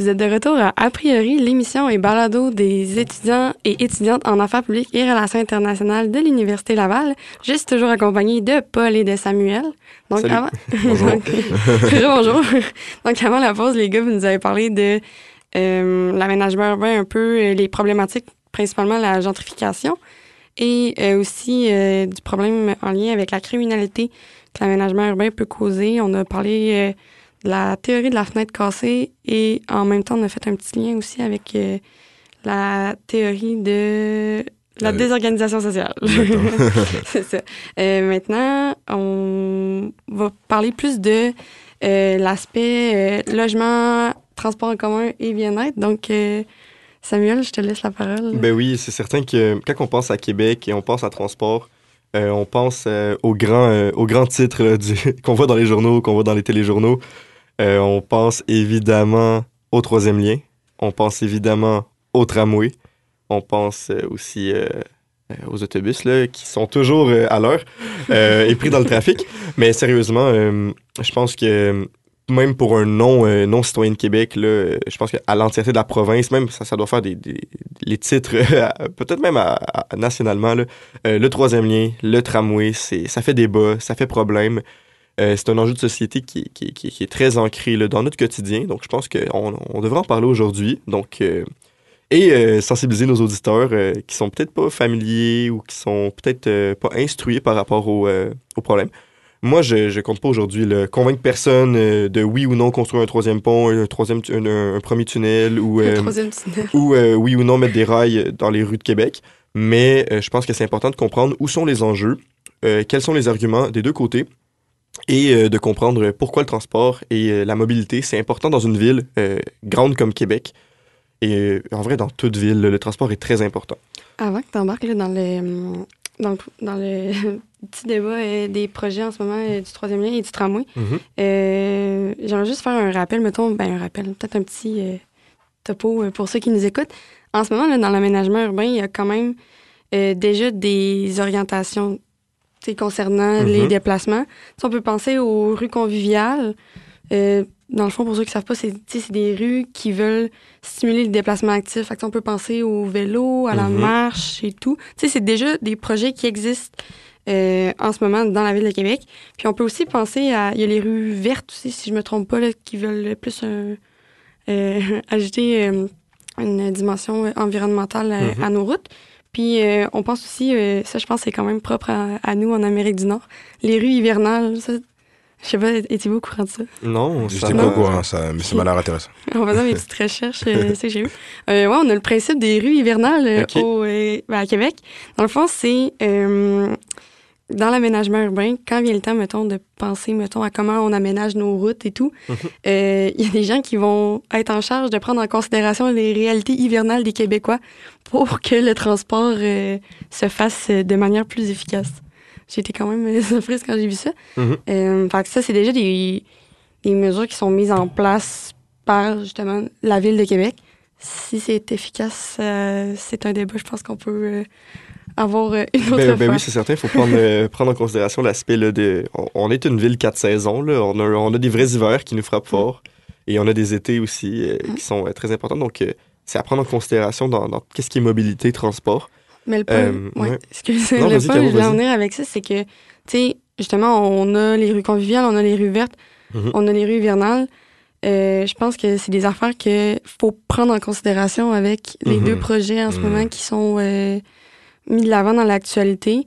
Vous êtes de retour à A priori, l'émission et balado des étudiants et étudiantes en affaires publiques et relations internationales de l'Université Laval. Je suis toujours accompagnée de Paul et de Samuel. Donc, Salut. avant... Bonjour. Donc, bonjour. Donc, avant la pause, les gars, vous nous avez parlé de euh, l'aménagement urbain, un peu euh, les problématiques, principalement la gentrification, et euh, aussi euh, du problème en lien avec la criminalité que l'aménagement urbain peut causer. On a parlé euh, la théorie de la fenêtre cassée et en même temps, on a fait un petit lien aussi avec euh, la théorie de la Euh, désorganisation sociale. C'est ça. Euh, maintenant, on va parler plus de euh, l'aspect euh, logement, transport en commun et bien-être. Donc, euh, Samuel, je te laisse la parole. Ben oui, c'est certain que quand on pense à Québec et on pense à transport, euh, on pense euh, aux grands euh, aux grands titres qu'on voit dans les journaux, qu'on voit dans les téléjournaux. Euh, on pense évidemment au troisième lien. On pense évidemment au tramway. On pense euh, aussi euh, aux autobus là, qui sont toujours à l'heure et pris dans le trafic. Mais sérieusement, je pense que même pour un non, euh, non citoyen de Québec, là, je pense qu'à l'entièreté de la province, même ça, ça doit faire des, titres, peut-être même à- nationalement, le troisième lien, le tramway, ça fait débat, ça fait problème. Euh, c'est un enjeu de société qui, qui, qui- qui est très ancré là, dans notre quotidien. Donc, je pense qu'on on devrait en parler aujourd'hui. Donc, euh, et euh, sensibiliser nos auditeurs qui sont peut-être pas familiers ou qui sont peut-être pas instruits par rapport au, au problème. Moi, je, je compte pas aujourd'hui là, convaincre personne euh, de oui ou non construire un troisième pont, un troisième, tu- un, un- un premier tunnel ou euh, tunnel. ou euh, oui ou non mettre des rails dans les rues de Québec. Mais je pense que c'est important de comprendre où sont les enjeux, quels sont les arguments des deux côtés et euh, de comprendre pourquoi le transport et euh, la mobilité, c'est important dans une ville euh, grande comme Québec. Et en vrai, dans toute ville, le transport est très important. Avant que tu embarques dans le, hum, dans le, dans le petit débat euh, des projets en ce moment euh, du troisième lien et du tramway, euh, j'aimerais juste faire un rappel, mettons, ben un rappel, peut-être un petit topo pour ceux qui nous écoutent. En ce moment, là, dans l'aménagement urbain, il y a quand même déjà des orientations concernant Mhm. les déplacements. Tu sais, on peut penser aux rues conviviales. Euh, dans le fond, pour ceux qui ne savent pas, c'est des rues qui veulent stimuler le déplacement actif. Fait que, on peut penser au vélo, à la Mhm. marche et tout. C'est déjà des projets qui existent euh, en ce moment dans la ville de Québec. Puis on peut aussi penser à... Il y a les rues vertes aussi, si je me trompe pas, là, qui veulent plus euh, ajouter une dimension environnementale à, Mhm. à nos routes. Puis euh, on pense aussi, euh, ça je pense c'est quand même propre à, à nous en Amérique du Nord, les rues hivernales. Ça, je sais pas, étiez-vous au courant de ça? Non, Je m'a- pas au courant, ça, mais ça m'a l'air intéressant. En faisant mes petites recherches, euh, c'est que j'ai eu. Euh, ouais, on a le principe des rues hivernales euh, au, euh, ben, à Québec. Dans le fond, c'est euh, dans l'aménagement urbain, quand vient le temps, mettons, de penser, mettons, à comment on aménage nos routes et tout, Mhm. euh, il y a des gens qui vont être en charge de prendre en considération les réalités hivernales des Québécois pour que le transport euh, se fasse de manière plus efficace. J'ai été quand même euh, surprise quand j'ai vu ça. Euh, fait que ça, c'est déjà des, des mesures qui sont mises en place par, justement, la Ville de Québec. Si c'est efficace, euh, c'est un débat, je pense qu'on peut euh, avoir euh, une autre Ben, ben oui, c'est certain. Il faut prendre, euh, prendre en considération l'aspect de. On, on est une ville quatre saisons. Là. On, a, on a des vrais hivers qui nous frappent fort. Et on a des étés aussi euh, qui sont euh, très importants. Donc, c'est à prendre en considération dans, dans qu'est-ce qui est mobilité, transport. Mais le point, ouais, Non, le point que je voulais en venir avec ça, c'est que, tu sais, justement, on a les rues conviviales, on a les rues vertes, Mhm. on a les rues hivernales. Euh, je pense que c'est des affaires qu'il faut prendre en considération avec les Mhm. deux projets en ce Mhm. moment qui sont euh, mis de l'avant dans l'actualité.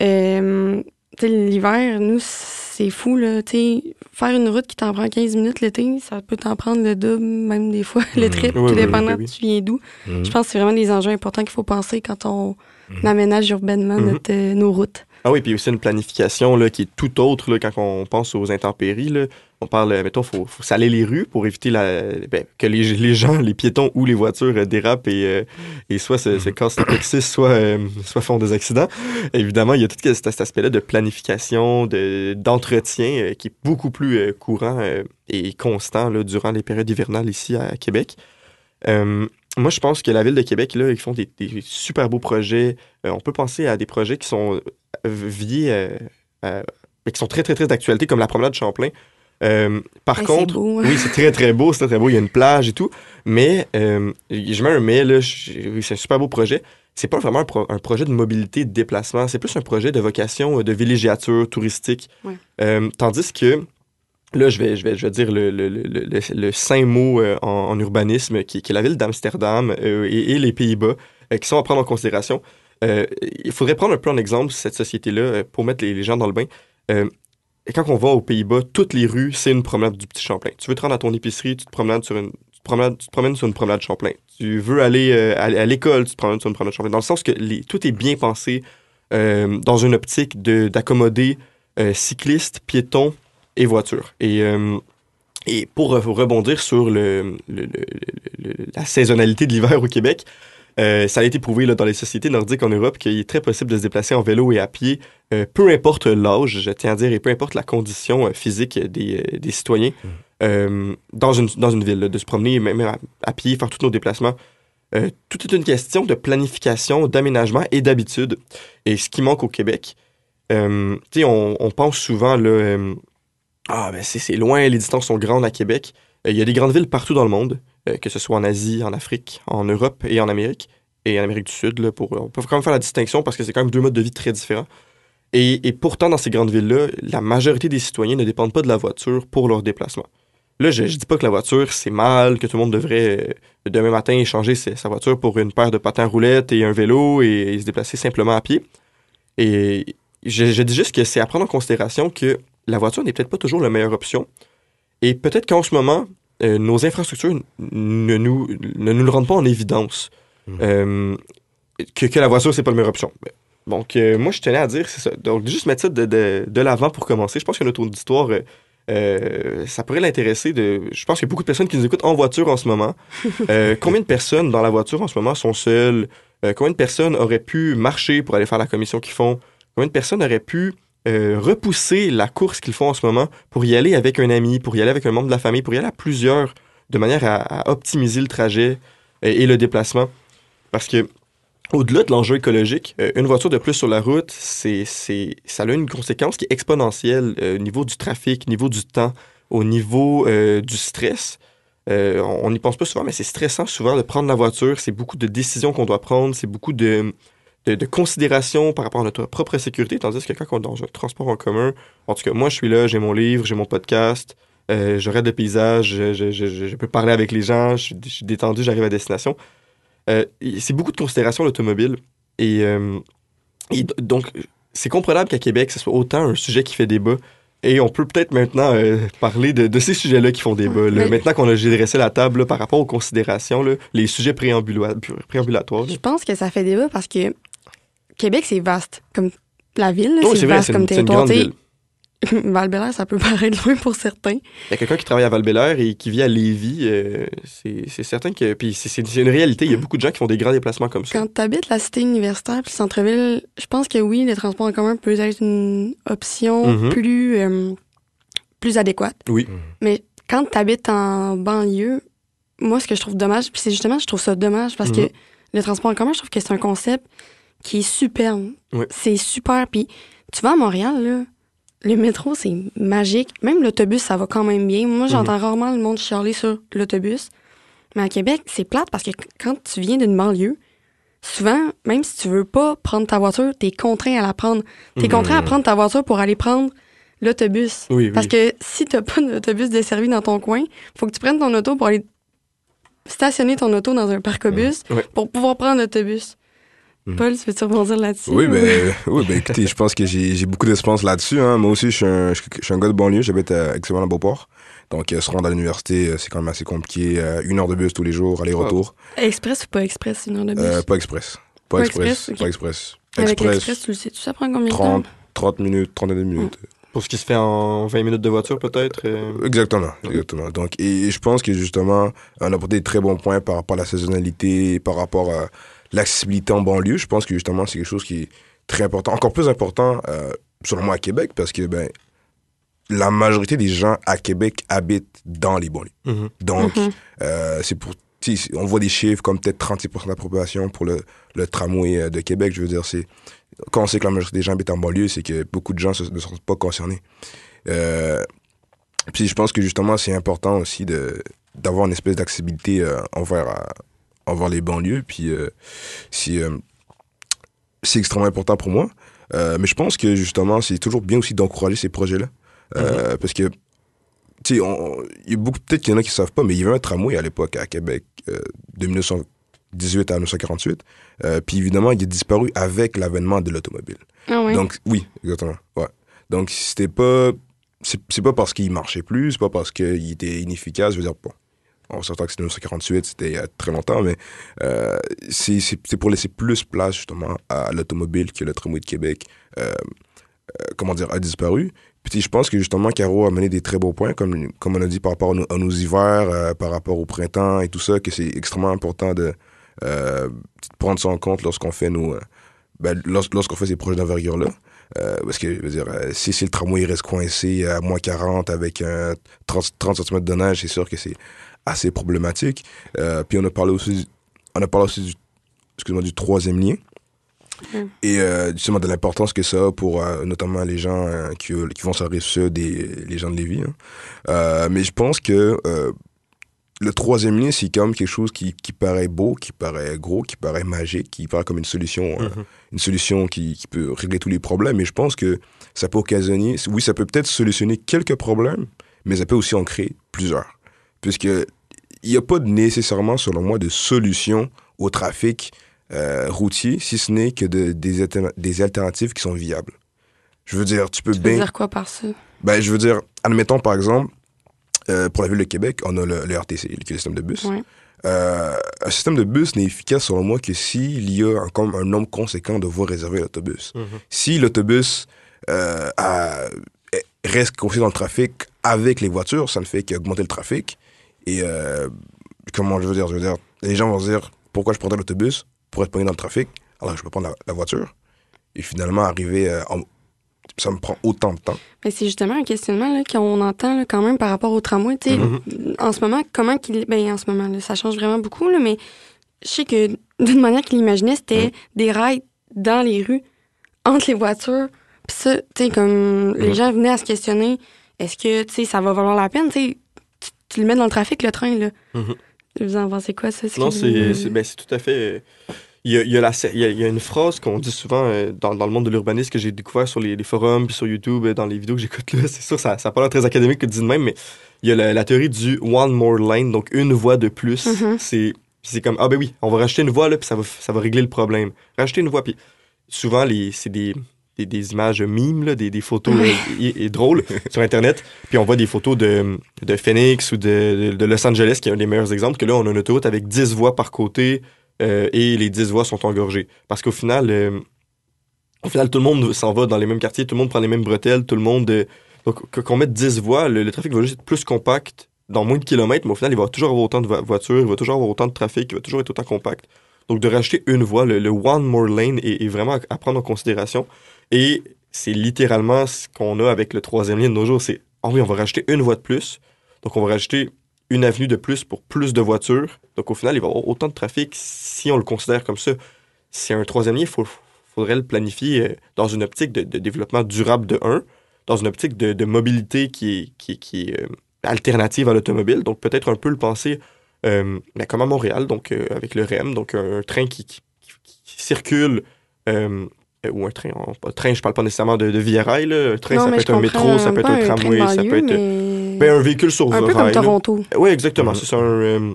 Euh, l'hiver, nous, c'est fou, là. Tu sais, faire une route qui t'en prend 15 minutes l'été, ça peut t'en prendre le double, même des fois, le Mhm. triple, tout oui, dépendant oui, oui. de tu viens d'où. Mhm. Je pense que c'est vraiment des enjeux importants qu'il faut penser quand on Mhm. aménage urbanement Mhm. notre, euh, nos routes. Ah oui, puis aussi une planification là, qui est tout autre là, quand on pense aux intempéries. Là. On parle, mettons, il faut, faut saler les rues pour éviter la, ben, que les, les gens, les piétons ou les voitures euh, dérapent et, euh, et soit se, se cassent le plexus, soit, euh, soit font des accidents. Évidemment, il y a tout cet, cet aspect-là de planification, de- d'entretien euh, qui est beaucoup plus courant et constant là, durant les périodes hivernales ici à Québec. Moi, je pense que la ville de Québec, là, ils font des, des super beaux projets. On peut penser à des projets qui sont liés, euh, euh, mais qui sont très, très, très d'actualité, comme la promenade Champlain. Euh, par contre, beau, hein? oui, c'est très, très beau, c'est très, très beau. Il y a une plage et tout. Mais, euh, je mets un mais, là, c'est un super beau projet. C'est pas vraiment un, pro- un projet de mobilité, de déplacement. C'est plus un projet de vocation de villégiature touristique. Ouais. Euh, tandis que, là, je vais, je vais, je vais dire le, le, le, le, le saint mot en, en urbanisme, qui, qui est la ville d'Amsterdam et, et les Pays-Bas, qui sont à prendre en considération. Euh, il faudrait prendre un peu en exemple cette société-là euh, pour mettre les, gens dans le bain. Euh, et quand on va aux Pays-Bas, toutes les rues, c'est une promenade du Petit Champlain. Tu veux te rendre à ton épicerie, tu te promènes sur une, tu tu promènes sur une promenade Champlain. Tu veux aller à, l'école, tu te promènes sur une promenade Champlain. Dans le sens que tout est bien pensé dans une optique de- d'accommoder cyclistes, piétons et voitures. Et, et pour re- rebondir sur la saisonnalité de l'hiver au Québec, euh, ça a été prouvé là, dans les sociétés nordiques en Europe qu'il est très possible de se déplacer en vélo et à pied, euh, peu importe l'âge, je tiens à dire, et peu importe la condition euh, physique des, des citoyens, euh, dans, une, dans une ville, là, de se promener même à, à pied, faire tous nos déplacements. Tout est une question de planification, d'aménagement et d'habitude. Et ce qui manque au Québec, tu sais, on, on pense souvent, là, ah, ben c'est loin, les distances sont grandes à Québec. Il y a des grandes villes partout dans le monde, euh, que ce soit en Asie, en Afrique, en Europe et en Amérique, et en Amérique du Sud. Là, on peut quand même faire la distinction parce que c'est quand même deux modes de vie très différents. Et, et pourtant, dans ces grandes villes-là, la majorité des citoyens ne dépendent pas de la voiture pour leur déplacement. Là, je, je dis pas que la voiture, c'est mal, que tout le monde devrait euh, demain matin échanger sa voiture pour une paire de patins roulettes et un vélo et, se déplacer simplement à pied. Et je dis juste que c'est à prendre en considération que la voiture n'est peut-être pas toujours la meilleure option. Et peut-être qu'en ce moment, euh, nos infrastructures ne nous, ne nous le rendent pas en évidence. Mhm. Euh, que, que la voiture, c'est pas la meilleure option. Donc, euh, moi, je tenais à dire, c'est ça. Donc, juste mettre ça de, de, de l'avant pour commencer. Je pense que notre auditoire, ça pourrait l'intéresser. De... Je pense qu'il y a beaucoup de personnes qui nous écoutent en voiture en ce moment. Combien de personnes dans la voiture en ce moment sont seules? Combien de personnes auraient pu marcher pour aller faire la commission qu'ils font? Combien de personnes auraient pu euh, repousser la course qu'ils font en ce moment pour y aller avec un ami, pour y aller avec un membre de la famille, pour y aller à plusieurs, de manière à, optimiser le trajet et le déplacement? Parce que au-delà de l'enjeu écologique, euh, une voiture de plus sur la route, c'est, ça a une conséquence qui est exponentielle euh, au niveau du trafic, au niveau du temps, au niveau du stress. On n'y pense pas souvent, mais c'est stressant souvent de prendre la voiture. C'est beaucoup de décisions qu'on doit prendre, c'est beaucoup de, de, de considérations par rapport à notre propre sécurité. Tandis que quand on est dans un transport en commun, en tout cas, moi, je suis là, j'ai mon livre, j'ai mon podcast, euh, je regarde le paysage, je, je- je- je peux parler avec les gens, je suis, détendu, j'arrive à destination. Euh, c'est beaucoup de considérations l'automobile. Et, euh, et donc, c'est comprenable qu'à Québec, ce soit autant un sujet qui fait débat. Et on peut peut-être maintenant euh, parler de, de ces sujets-là qui font débat. là. Maintenant qu'on a dressé la table là, par rapport aux considérations, là, les sujets préambula- préambulatoires. Je pense que ça fait débat parce que Québec, c'est vaste. Comme la ville, Oh, c'est vrai, vaste c'est comme territoire. Val-Bélair, ça peut paraître loin pour certains. Il y a quelqu'un qui travaille à val et qui vit à Lévis. euh, c'est c'est certain que. Puis c'est- une réalité. Il y a beaucoup de gens qui font des grands déplacements comme ça. Quand tu habites la cité universitaire puis le centre-ville, je pense que oui, les transports en commun peut être une option Mhm. plus, euh, plus adéquate. Oui. Mais quand tu habites en banlieue, moi, ce que je trouve dommage, puis c'est justement, je trouve ça dommage parce que le transport en commun, je trouve que c'est un concept qui est superbe. Oui. C'est super. Puis tu vas à Montréal, là, le métro, c'est magique. Même l'autobus, ça va quand même bien. Moi, j'entends rarement le monde chialer sur l'autobus. Mais à Québec, c'est plate parce que quand tu viens d'une banlieue, souvent, même si tu veux pas prendre ta voiture, t'es contraint à la prendre. T'es Mhm. contraint à prendre ta voiture pour aller prendre l'autobus. Oui, oui. Parce que si t'as pas d'autobus desservi dans ton coin, faut que tu prennes ton auto pour aller stationner ton auto dans un parc-bus Ouais. pour pouvoir prendre l'autobus. Mhm. Paul, tu veux-tu rebondir là-dessus? Oui, ou- ben, oui, ben écoutez, je pense que j'ai beaucoup d'expérience là-dessus. Hein. Moi aussi, je suis, un, je, je suis un gars de banlieue, j'habite à Extrêmement Beauport. Donc, euh, se rendre à l'université, euh, c'est quand même assez compliqué. Euh, une heure de bus tous les jours, aller-retour. Express ou pas express, une heure de bus? Euh, pas express. Pas, Pas express. express. Pas express. Avec express, l'express, tu le sais, tu ça prend combien de 30, temps? 30 minutes, 32 minutes. Pour ce qui se fait en 20 minutes de voiture, peut-être. euh, Exactement, exactement. Donc, et, et je pense que justement, on a apporté de très bons points par rapport à la saisonnalité, par rapport à l'accessibilité en banlieue. Je pense que justement, c'est quelque chose qui est très important, encore plus important, euh, selon moi, à Québec, parce que ben, la majorité des gens à Québec habitent dans les banlieues. mhm. Donc, Mhm. euh, c'est pour. On voit des chiffres comme peut-être 36% d'appropriation pour le, le tramway euh, de Québec. Je veux dire, c'est. Quand on sait que la majorité des gens habitent en banlieue, c'est que beaucoup de gens se- ne sont pas concernés. Euh, puis je pense que justement, c'est important aussi de d'avoir une espèce d'accessibilité euh, envers, euh, envers les banlieues. Puis euh, c'est euh, c'est extrêmement important pour moi. Euh, mais je pense que justement, c'est toujours bien aussi d'encourager ces projets-là. Euh, Parce que, tu sais, il y a beaucoup, peut-être qu'il y en a qui ne savent pas, mais il y avait un tramway à l'époque à Québec, de 1918 à 1948. Euh, puis évidemment, il a disparu avec l'avènement de l'automobile. Ah. Donc, oui, exactement. Ouais. Donc, c'était pas. C'est c'est pas parce qu'il marchait plus, c'est pas parce qu'il était inefficace. Je veux dire, bon, on s'entend que c'était 1948, c'était il y a très longtemps, mais euh, c'est c'est- c'est pour laisser plus place, justement, à l'automobile que le tramway de Québec, euh, euh, comment dire, a disparu. Puis je pense que justement, Caro a mené des très beaux points, comme, comme on a dit par rapport à nos, hivers, par rapport au printemps et tout ça, que c'est extrêmement important de prendre ça en compte lorsqu'on fait ben, lors- lorsqu'on fait ces projets d'envergure-là. Parce que, je veux si, le tramway reste coincé à moins 40 avec un 30, 30 cm de neige, c'est sûr que c'est assez problématique. Euh, puis on a parlé aussi, du- on a parlé aussi du, excuse-moi, du troisième lien. Mm. Et euh, justement de l'importance que ça a pour euh, notamment les gens euh, qui, qui vont sur la rive sud et les gens de Lévis. hein. Euh, mais je pense que euh, le troisième lien, c'est quand même quelque chose qui, qui paraît beau, qui paraît gros, qui paraît magique, qui paraît comme une solution, euh, Mhm. une solution qui, qui peut régler tous les problèmes. Mais je pense que ça peut occasionner, oui, ça peut peut-être solutionner quelques problèmes, mais ça peut aussi en créer plusieurs. Puisque il n'y a pas nécessairement, selon moi, de solution au trafic euh, routier, si ce n'est que de- des, alterna- des alternatives qui sont viables. Je veux dire, tu peux tu veux dire quoi par ça? Ben, je veux dire, admettons par exemple, euh, pour la ville de Québec, on a le, le RTC, le système de bus. Ouais. Euh, un système de bus n'est efficace, selon moi, que s'il y a un, comme un nombre conséquent de voies réservées à l'autobus. Mhm. Si l'autobus euh, reste coincé dans le trafic avec les voitures, ça ne fait qu'augmenter le trafic. Et euh, comment je veux dire Je veux dire, les gens vont se dire pourquoi je prendrais l'autobus pour être pogné dans le trafic alors que je peux prendre la, la voiture? Et finalement, arriver. euh, en- ça me prend autant de temps. Mais c'est justement un questionnement qu'on entend là, quand même par rapport au tramway. tu sais. Mhm. En ce moment, comment qu'il. Ben, en ce moment, là, ça change vraiment beaucoup, là, mais je sais que d'une manière qu'il imaginait, c'était Mhm. des rails dans les rues, entre les voitures. Puis ça, tu sais, comme les Mhm. gens venaient à se questionner, est-ce que, tu sais, ça va valoir la peine? Tu sais, tu- tu le mets dans le trafic, le train, là. Mhm. Vous en pensez quoi, ça? Non, c'est vous- ben, c'est tout à fait. euh, Il y a, il y a la- il y a- il y a une phrase qu'on dit souvent euh, dans, dans le monde de l'urbanisme que j'ai découvert sur les, les forums puis sur YouTube, euh, dans les vidéos que j'écoute là. C'est sûr, ça n'a pas l'air très académique que de dire de même, mais il y a la, la théorie du one more lane, donc une voie de plus. Mhm. C'est c'est comme, ah ben oui, on va rajouter une voie là, puis ça va, ça va régler le problème. Rajouter une voie, puis souvent, les- c'est des, des, des images mimes, là, des, des photos euh, et, et drôles sur Internet. Puis on voit des photos de, de Phoenix ou de, de, Los Angeles, qui est un des meilleurs exemples, que là, on a une autoroute avec 10 voies par côté euh, et les 10 voies sont engorgées. Parce qu'au final, euh, au final, tout le monde s'en va dans les mêmes quartiers, tout le monde prend les mêmes bretelles, tout le monde. euh, donc, qu'on mette 10 voies, le, le trafic va juste être plus compact dans moins de kilomètres, mais au final, il va toujours avoir autant de vo- voitures, il va toujours avoir autant de trafic, il va toujours être autant compact. Donc, de rajouter une voie, le, le one more lane est, est vraiment à, à prendre en considération. Et c'est littéralement ce qu'on a avec le troisième lien de nos jours. C'est, ah oui, on va rajouter une voie de plus. Donc, on va rajouter une avenue de plus pour plus de voitures. Donc, au final, il va y avoir autant de trafic si on le considère comme ça. C'est un troisième lien, il faut, faudrait le planifier euh, dans une optique de, développement durable de 1, dans une optique de, mobilité qui est, euh, alternative à l'automobile. Donc, peut-être un peu le penser euh, ben, comme à Montréal, donc euh, avec le REM, donc un, train qui, qui- circule, ou un train, pas train, je parle pas nécessairement de, de via rail, là. un train, Non, ça peut être un métro, ça peut être un train de tramway, ça peut être mais- ben, un véhicule sur Un peu rail. comme là. Toronto. Oui, exactement. C'est ça, un, euh,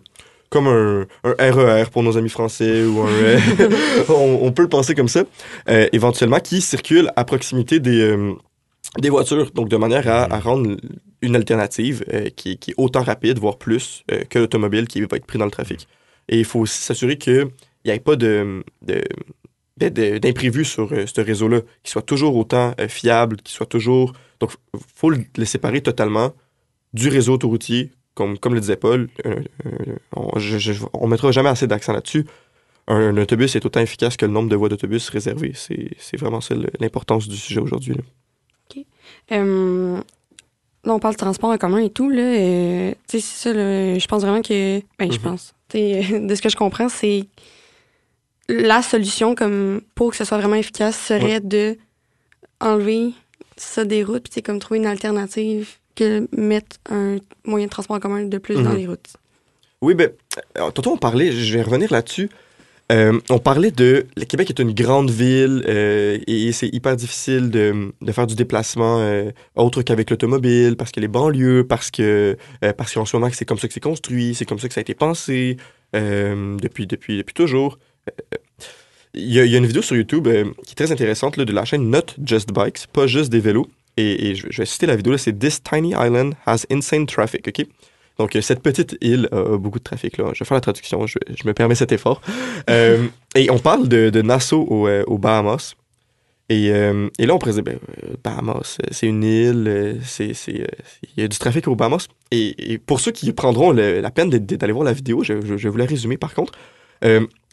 comme un, un RER pour nos amis français ou un. euh, on, on peut le penser comme ça, euh, éventuellement, qui circule à proximité des, euh, des voitures, donc de manière à, à rendre une alternative euh, qui, qui est autant rapide, voire plus, euh, que l'automobile qui va être pris dans le trafic. Et il faut aussi s'assurer qu'il n'y ait pas de- d'imprévus sur euh, ce réseau-là, qui soit toujours autant euh, fiable, qui soit toujours... Donc, il faut le séparer totalement du réseau autoroutier, comme, comme le disait Paul, euh, on, on mettra jamais assez d'accent là-dessus. Un, un autobus est autant efficace que le nombre de voies d'autobus réservées. C'est c'est vraiment ça l'importance du sujet aujourd'hui. là. Euh, là, on parle de transport en commun et tout. Là, euh, tu sais, c'est ça. je pense vraiment que. Ben, je Mhm. pense. De ce que je comprends, c'est. La solution, comme pour que ce soit vraiment efficace, serait de enlever ça des routes, sais, comme trouver une alternative que mettre un moyen de transport en commun de plus dans Mhm. les routes. Oui, ben, tantôt on parlait, je vais revenir là-dessus. Euh, on parlait de. Le Québec est une grande ville euh, et c'est hyper difficile de, de faire du déplacement euh, autre qu'avec l'automobile, parce que les banlieues, parce que parce qu'en ce moment c'est comme ça que c'est construit, c'est comme ça que ça a été pensé depuis, depuis, depuis toujours. Euh, Il y, a, il y a une vidéo sur YouTube euh, qui est très intéressante là, de la chaîne Not Just Bikes, pas juste des vélos. Et, et je, je vais citer la vidéo c'est This tiny island has insane traffic, ok? Donc, euh, cette petite île a, beaucoup de trafic. Là. Je vais faire la traduction, je, je me permets cet effort. Et on parle de, de Nassau au, aux Bahamas. Et, et là, on pourrait se dire, ben, Bahamas, c'est une île, c'est, il y a du trafic aux Bahamas. Et, et pour ceux qui prendront le- la peine d'aller voir la vidéo, je, je, je vais vous la résumer par contre.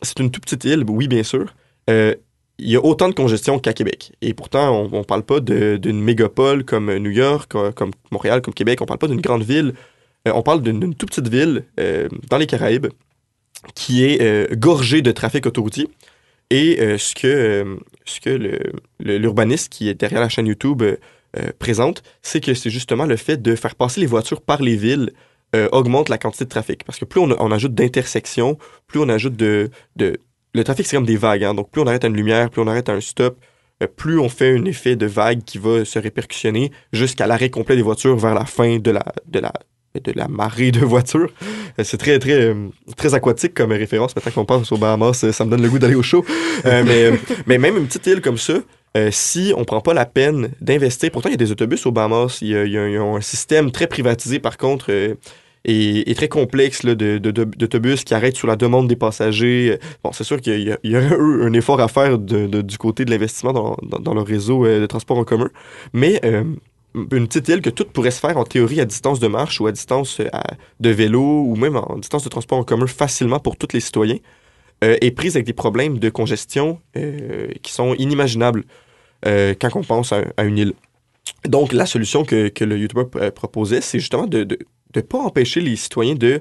C'est une toute petite île, oui, bien sûr. Euh, il y a autant de congestion qu'à Québec. Et pourtant, on ne parle pas d'une mégapole comme New York, co- comme Montréal, comme Québec. On parle pas d'une grande ville. Euh, on parle d'une toute petite ville euh, dans les Caraïbes qui est gorgée de trafic autoroutier. Et ce que, ce que l'urbaniste qui est derrière la chaîne YouTube présente, c'est que c'est justement le fait de faire passer les voitures par les villes euh, augmente la quantité de trafic. Parce que plus on, on ajoute d'intersections, plus on ajoute de... de le trafic, c'est comme des vagues. hein. Donc, plus on arrête à une lumière, plus on arrête à un stop, euh, plus on fait un effet de vague qui va se répercussionner jusqu'à l'arrêt complet des voitures vers la fin de la, de la, de la marée de voitures. Euh, C'est très, très, très aquatique comme référence. Maintenant qu'on pense aux Bahamas, ça me donne le goût d'aller au show. Euh, mais, mais même une petite île comme ça, euh, si on prend pas la peine d'investir, pourtant il y a des autobus aux Bahamas, il y a, il y a- il y a un système très privatisé par contre euh, et, très complexe là, de- d'autobus qui arrêtent sur la demande des passagers. Bon, c'est sûr qu'il y, a- un effort à faire de- du côté de l'investissement dans, dans, dans le réseau euh, de transport en commun, mais euh, une petite île que tout pourrait se faire en théorie à distance de marche ou à distance euh, de vélo ou même en distance de transport en commun facilement pour tous les citoyens, est prise avec des problèmes de congestion qui sont inimaginables quand on pense à, une île. Donc, la solution que, que le YouTuber proposait, c'est justement de ne pas empêcher les citoyens de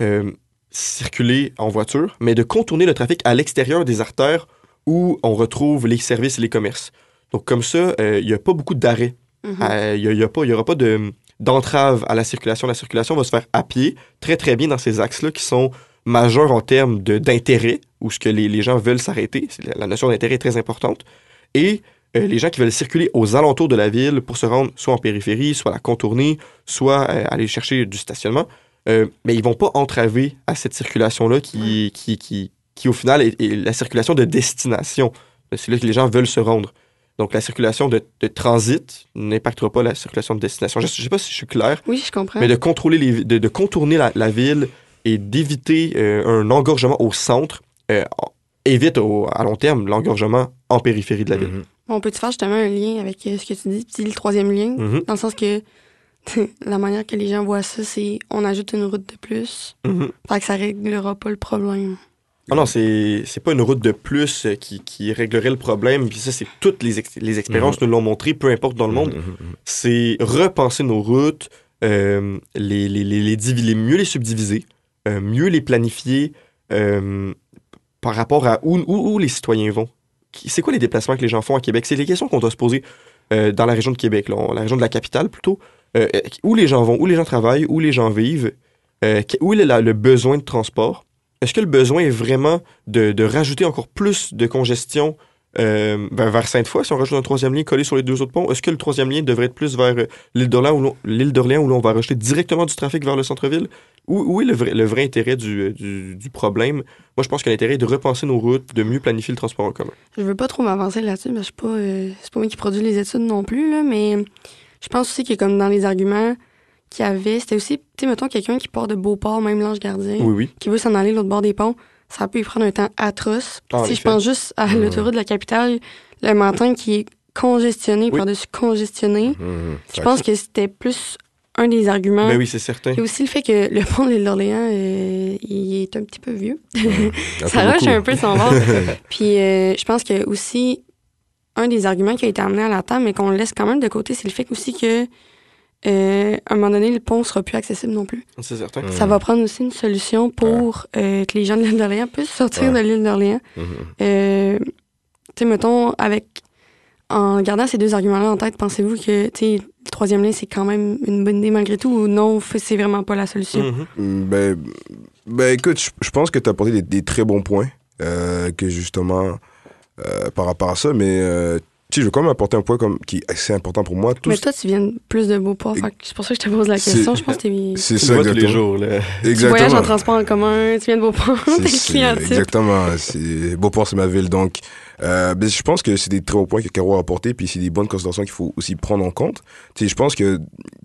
euh, circuler en voiture, mais de contourner le trafic à l'extérieur des artères où on retrouve les services et les commerces. Donc, comme ça, euh, il n'y a pas beaucoup d'arrêts Mhm. euh, Il n'y aura pas de- d'entrave à la circulation. La circulation va se faire à pied, très très bien dans ces axes-là qui sont majeurs en termes de- d'intérêt, où ce que les, les gens veulent s'arrêter. La, la notion d'intérêt est très importante. Et euh, les gens qui veulent circuler aux alentours de la ville pour se rendre soit en périphérie, soit la contourner, soit euh, aller chercher du stationnement, euh, mais ils vont pas entraver à cette circulation-là qui, qui, qui, qui, au final, est, est la circulation de destination. C'est là que les gens veulent se rendre. Donc, la circulation de, de transit n'impactera pas la circulation de destination. Je ne sais pas si je suis clair, Oui, je comprends. mais de contrôler les, de, de contourner la, la ville et d'éviter euh, un engorgement au centre euh, évite au- à long terme l'engorgement en périphérie de la ville. Mhm. On peut-tu faire justement un lien avec euh, ce que tu dis, puis le troisième lien, Mhm. dans le sens que la manière que les gens voient ça, c'est on ajoute une route de plus, fait que ça réglera pas le problème. Ah non, c'est c'est pas une route de plus euh, qui, qui réglerait le problème. Puis ça, c'est toutes les, ex- les expériences nous l'ont montré, peu importe dans le monde. C'est repenser nos routes, euh, les, les, les, les divi- les- mieux les subdiviser, euh, mieux les planifier euh, par rapport à où, où, où les citoyens vont. C'est quoi les déplacements que les gens font à Québec? C'est les questions qu'on doit se poser euh, dans la région de Québec, la région de la capitale plutôt. Euh, euh, où les gens vont, où les gens travaillent, où les gens vivent, où est le besoin de transport? Est-ce que le besoin est vraiment de rajouter encore plus de congestion euh, ben, vers Sainte-Foy, si on rajoute un troisième lien collé sur les deux autres ponts? Est-ce que le troisième lien devrait être plus vers euh, l'île d'Orléans où, l'on- va rajouter directement du trafic vers le centre-ville? Où, où est le vrai, le vrai intérêt du, euh, du, du problème? Moi, je pense que l'intérêt est de repenser nos routes, de mieux planifier le transport en commun. Je veux pas trop m'avancer là-dessus, mais je suis pas, euh, c'est pas moi qui produis les études non plus, là, mais je pense aussi que comme dans les arguments qu'il y avait, c'était aussi, tu sais, mettons quelqu'un qui part de Beauport, même l'Ange Gardien, Oui, oui. qui veut s'en aller l'autre bord des ponts, ça peut y prendre un temps atroce. Ah, en si je pense juste à Mhm. l'autoroute de la capitale, le matin qui est congestionné, Oui. par-dessus congestionné, Mhm. je pense que c'était plus un des arguments. Ben oui, c'est certain. Et aussi le fait que le pont de l'île d'Orléans, euh, il est un petit peu vieux. Ça beaucoup. un peu son bord. Puis euh, je pense que aussi, un des arguments qui a été amené à la table, mais qu'on laisse quand même de côté, c'est le fait aussi que euh, à un moment donné, le pont sera plus accessible non plus. C'est certain. Ça va prendre aussi une solution pour euh, que les gens de l'île d'Orléans puissent sortir Ouais. de l'île d'Orléans. Euh, tu sais, mettons, avec en gardant ces deux arguments-là en tête, pensez-vous que le troisième lien, c'est quand même une bonne idée malgré tout ou non, c'est vraiment pas la solution? Mhm. Mm, Ben, ben écoute, je, je pense que tu as apporté des, des très bons points, euh, que justement, euh, par rapport à ça, mais euh, tu sais, je veux quand même apporter un point comme, qui est assez important pour moi. Tout Mais toi, tu viens plus de Beauport, c'est pour ça que je te pose la question. Je pense que t'es- C'est Tu ça, tous les exactement. jours, là. tu voyages en Exactement. transport en commun, tu viens de Beauport, C'est- t'es c'est- client type. Exactement. Beauport, c'est ma ville. Donc, euh, ben, je pense que c'est des très bons points que Caro a apportés, puis c'est des bonnes considérations qu'il faut aussi prendre en compte. Tu sais, je pense que,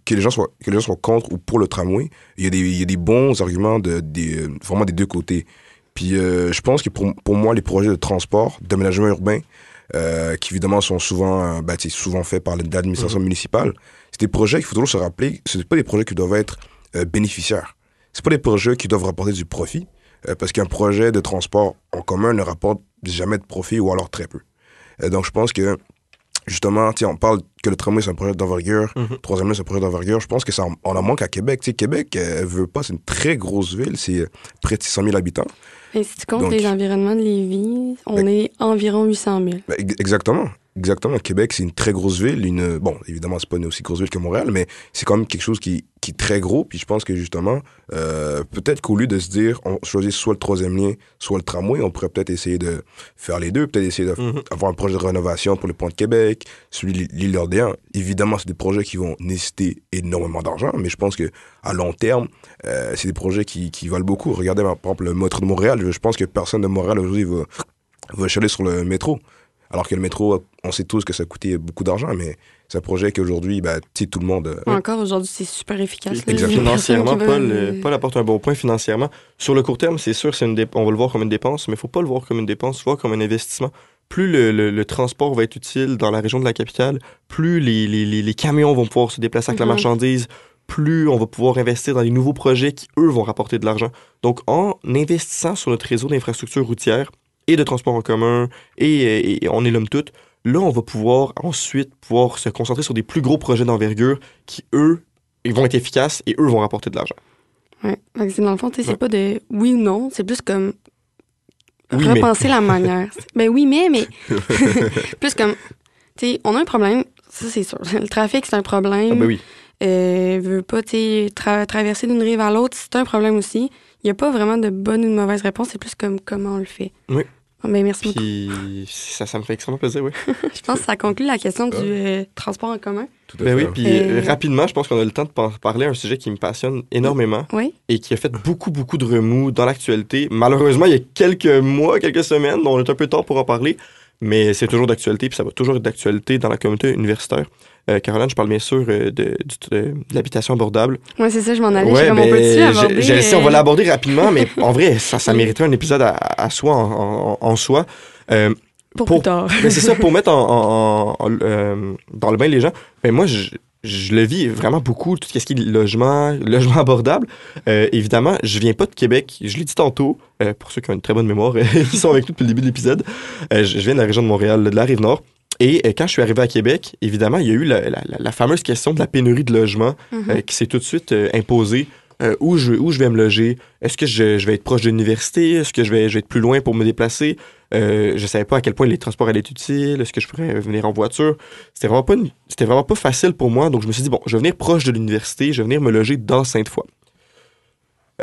que, les gens soient, que les gens soient contre ou pour le tramway, il y a des, il y a des bons arguments de, des, euh, vraiment des deux côtés. Puis, euh, je pense que pour, pour moi, les projets de transport, d'aménagement urbain, euh, qui évidemment sont souvent, euh, sais, souvent faits par l'administration municipale, c'est des projets qu'il faut toujours se rappeler, ce pas des projets qui doivent être euh, bénéficiaires. C'est pas des projets qui doivent rapporter du profit, euh, parce qu'un projet de transport en commun ne rapporte jamais de profit ou alors très peu. Euh, donc, je pense que, justement, on parle que le tramway, c'est un projet d'envergure, Mhm. troisième lien, c'est un projet d'envergure. Je pense que ça en, on en manque à Québec. Québec, euh, veut pas, c'est une très grosse ville, c'est euh, près de 600 000 habitants. Et si tu comptes Donc- les environnements de Lévis, on Ben- est environ 800 000. Ben, ex- exactement. Exactement. Québec, c'est une très grosse ville. Une, bon, évidemment, c'est pas une aussi grosse ville que Montréal, mais c'est quand même quelque chose qui, qui est très gros. Puis je pense que justement, euh, peut-être qu'au lieu de se dire, on choisit soit le troisième lien, soit le tramway, on pourrait peut-être essayer de faire les deux, peut-être essayer Mhm. d'avoir un projet de rénovation pour le pont de Québec, celui de l'île d'Orléans. Évidemment, c'est des projets qui vont nécessiter énormément d'argent, mais je pense que à long terme, euh, c'est des projets qui, qui valent beaucoup. Regardez, par exemple, le métro de Montréal. Je, je pense que personne de Montréal aujourd'hui va, va chialer sur le métro. Alors que le métro, on sait tous que ça coûtait beaucoup d'argent, mais c'est un projet qu'aujourd'hui, tu sais, tout le monde. euh, Encore aujourd'hui, c'est super efficace. Exactement. Financièrement, Paul, veut- euh, Paul apporte un bon point financièrement. Sur le court terme, c'est sûr, c'est une dép- on va le voir comme une dépense, mais il faut pas le voir comme une dépense, il faut le voir comme un investissement. Plus le, le- le transport va être utile dans la région de la capitale, plus les, les- les- les camions vont pouvoir se déplacer avec la Mhm. marchandise, plus on va pouvoir investir dans des nouveaux projets qui, eux, vont rapporter de l'argent. Donc, en investissant sur notre réseau d'infrastructures routières et de transport en commun, et, on est l'homme tout, là, on va pouvoir ensuite pouvoir se concentrer sur des plus gros projets d'envergure qui, eux, ils vont être efficaces et eux vont rapporter de l'argent. Ouais. Que c'est dans le fond, c'est Ouais. pas de oui ou non, c'est plus comme Oui, mais. repenser la manière. ben oui, mais, mais. plus comme, tu sais, on a un problème, ça c'est sûr. Le trafic, c'est un problème. Ah ben oui. Euh, veut pas, tu tra- traverser d'une rive à l'autre, c'est un problème aussi. Il n'y a pas vraiment de bonne ou de mauvaise réponse, c'est plus comme comment on le fait. Oui. Ah, Ben, merci beaucoup. Puis ça, ça me fait extrêmement plaisir, oui. Je pense que ça conclut la question du euh, transport en commun. tout à Ben fait. oui, puis Euh, euh, rapidement, je pense qu'on a le temps de par- parler à un sujet qui me passionne énormément Oui. et qui a fait beaucoup, beaucoup de remous dans l'actualité. Malheureusement, il y a quelques mois, quelques semaines, on est un peu tard pour en parler, mais c'est toujours d'actualité, puis ça va toujours être d'actualité dans la communauté universitaire. Euh, Caroline, je parle bien sûr euh, de, du- de- de l'habitation abordable. Ouais, c'est ça, je m'en allais. Ouais, je comme on mais peut-tu je- aborder, je sais, on va euh, l'aborder rapidement, mais en vrai, ça, ça Oui. mériterait un épisode à, à soi, en, en- en soi. Euh, Pour, Pour- plus tard. Mais c'est ça, pour mettre en, en- en- en- euh, dans le bain les gens, ben moi, je, le vis vraiment beaucoup, tout ce qui est logement, logement abordable. Euh, évidemment, je viens pas de Québec, je l'ai dit tantôt, euh, pour ceux qui ont une très bonne mémoire, qui sont avec nous depuis le début de l'épisode, euh, je, viens de la région de Montréal, de la Rive-Nord. Et quand je suis arrivé à Québec, évidemment, il y a eu la, la- la- la fameuse question de la pénurie de logement Mhm. euh, qui s'est tout de suite imposée. Où, je, où je vais me loger? Est-ce que je, je vais être proche de l'université? Est-ce que je vais, je vais être plus loin pour me déplacer? Euh, je savais pas à quel point les transports allaient être utiles. Est-ce que je pourrais venir en voiture? C'était vraiment pas une- c'était vraiment pas facile pour moi. Donc je me suis dit bon, je vais venir proche de l'université, je vais venir me loger dans Sainte-Foy.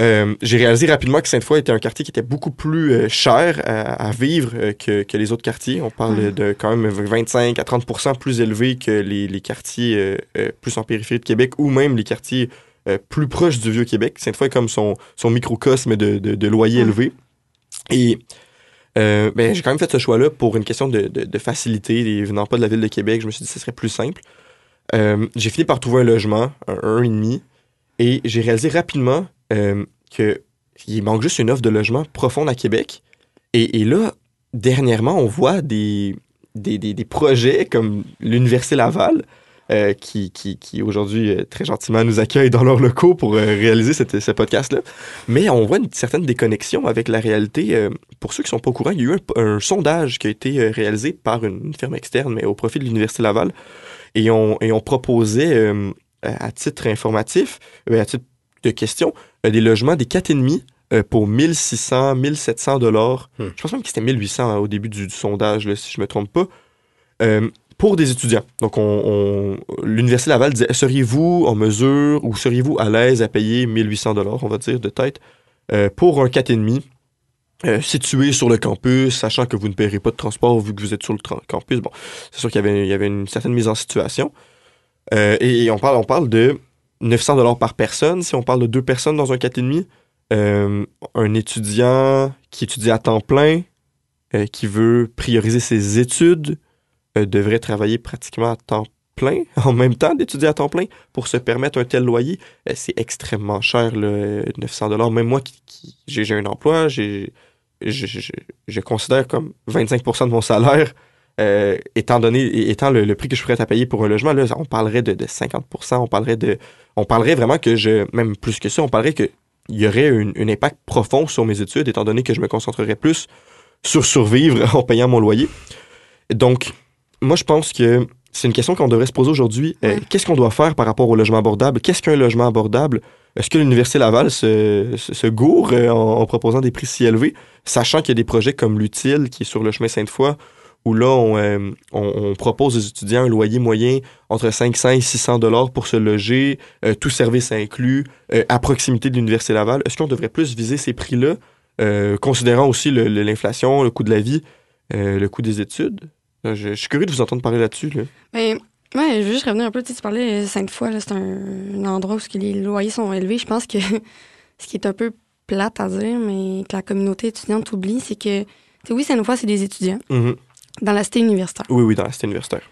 Euh, j'ai réalisé rapidement que Sainte-Foy était un quartier qui était beaucoup plus euh, cher à, à vivre euh, que, que les autres quartiers. On parle Mhm. de quand même 25 à 30% plus élevé que les, les quartiers plus en périphérie de Québec ou même les quartiers plus proches du Vieux-Québec. Sainte-Foy est comme son, son microcosme de, de, de loyer élevé. Et euh, ben, j'ai quand même fait ce choix-là pour une question de, de, facilité. Venant pas de la ville de Québec, je me suis dit que ce serait plus simple. Euh, j'ai fini par trouver un logement, un, un et demi, et j'ai réalisé rapidement euh, que il manque juste une offre de logement profonde à Québec. Et, là, dernièrement, on voit des, des, des, des projets comme l'Université Laval, qui, qui, qui aujourd'hui très gentiment nous accueille dans leurs locaux pour réaliser cette- ce podcast-là. Mais on voit une certaine déconnexion avec la réalité. Pour ceux qui sont pas au courant, il y a eu un, un sondage qui a été euh, réalisé par une, une firme externe, mais au profit de l'Université Laval. Et on, et on proposait, euh, à titre informatif, euh, à titre de question, des logements des 4,5 euh, pour 1600, 1700 dollars. Hmm. Je pense même que c'était 1800 hein, au début du, du sondage, là, si je me trompe pas. Euh, pour des étudiants. Donc, on, on- l'Université Laval disait seriez-vous en mesure ou seriez-vous à l'aise à payer 1800 dollars, on va dire, de tête, euh, pour un 4,5 euh, situé sur le campus, sachant que vous ne paierez pas de transport vu que vous êtes sur le campus. Bon, c'est sûr qu'il y avait, une certaine mise en situation. Euh, et, on, parle, on parle de 900 dollars par personne. Si on parle de deux personnes dans un 4,5, euh, un étudiant qui étudie à temps plein, euh, qui veut prioriser ses études, devrait travailler pratiquement à temps plein, en même temps d'étudier à temps plein, pour se permettre un tel loyer. C'est extrêmement cher, le 900 dollars. Même moi, qui, j'ai un emploi, j'ai, je, je- je considère comme 25% de mon salaire, euh, étant donné, étant le, le prix que je pourrais à payer pour un logement, là, on parlerait de, de 50% on parlerait de, on parlerait vraiment que je, même plus que ça, on parlerait que il y aurait une- un impact profond sur mes études, étant donné que je me concentrerais plus sur survivre en payant mon loyer. Donc, moi, je pense que c'est une question qu'on devrait se poser aujourd'hui. Euh. Qu'est-ce qu'on doit faire par rapport au logement abordable? Qu'est-ce qu'un logement abordable? Est-ce que l'Université Laval se, se, gourre euh, en, en proposant des prix si élevés, sachant qu'il y a des projets comme l'Utile, qui est sur le chemin Sainte-Foy, où là, on, euh, on- on propose aux étudiants un loyer moyen entre 500 et 600 dollars pour se loger, euh, tout service inclus, euh, à proximité de l'Université Laval. Est-ce qu'on devrait plus viser ces prix-là, euh, considérant aussi le- le- l'inflation, le, coût de la vie, euh, le coût des études? Je, je suis curieux de vous entendre parler là-dessus. Là. Mais ouais, je veux juste revenir un peu. Tu sais, tu parlais euh, Sainte-Foy, là, c'est un, un endroit où ce que les loyers sont élevés. Je pense que ce qui est un peu plate à dire, mais que la communauté étudiante oublie, c'est que, tu sais, oui, Sainte-Foy, c'est des étudiants Mhm. dans la cité universitaire. Oui, oui, dans la cité universitaire.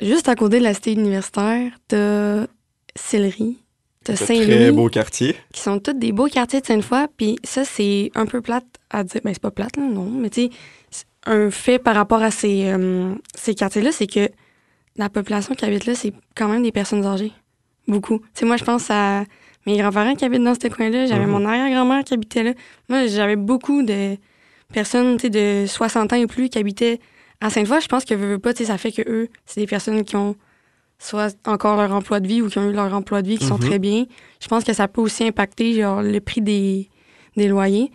Juste à côté de la cité universitaire, t'as Sillery, t'as un très Saint-Louis, beau quartier. qui sont tous des beaux quartiers de Sainte-Foy. Puis ça, c'est un peu plate à dire. Ben, c'est pas plate, là, non. Mais tu sais, un fait par rapport à ces, euh, ces quartiers-là, c'est que la population qui habite là, c'est quand même des personnes âgées. Beaucoup. Tu moi, je pense à mes grands-parents qui habitent dans ce coin-là. J'avais Mhm. mon arrière-grand-mère qui habitait là. Moi, j'avais beaucoup de personnes, de 60 ans et plus qui habitaient à Sainte-Foy. Je pense que, veux, veux pas, ça fait que eux, c'est des personnes qui ont soit encore leur emploi de vie ou qui ont eu leur emploi de vie qui sont Mhm. très bien. Je pense que ça peut aussi impacter genre, le prix des, des loyers.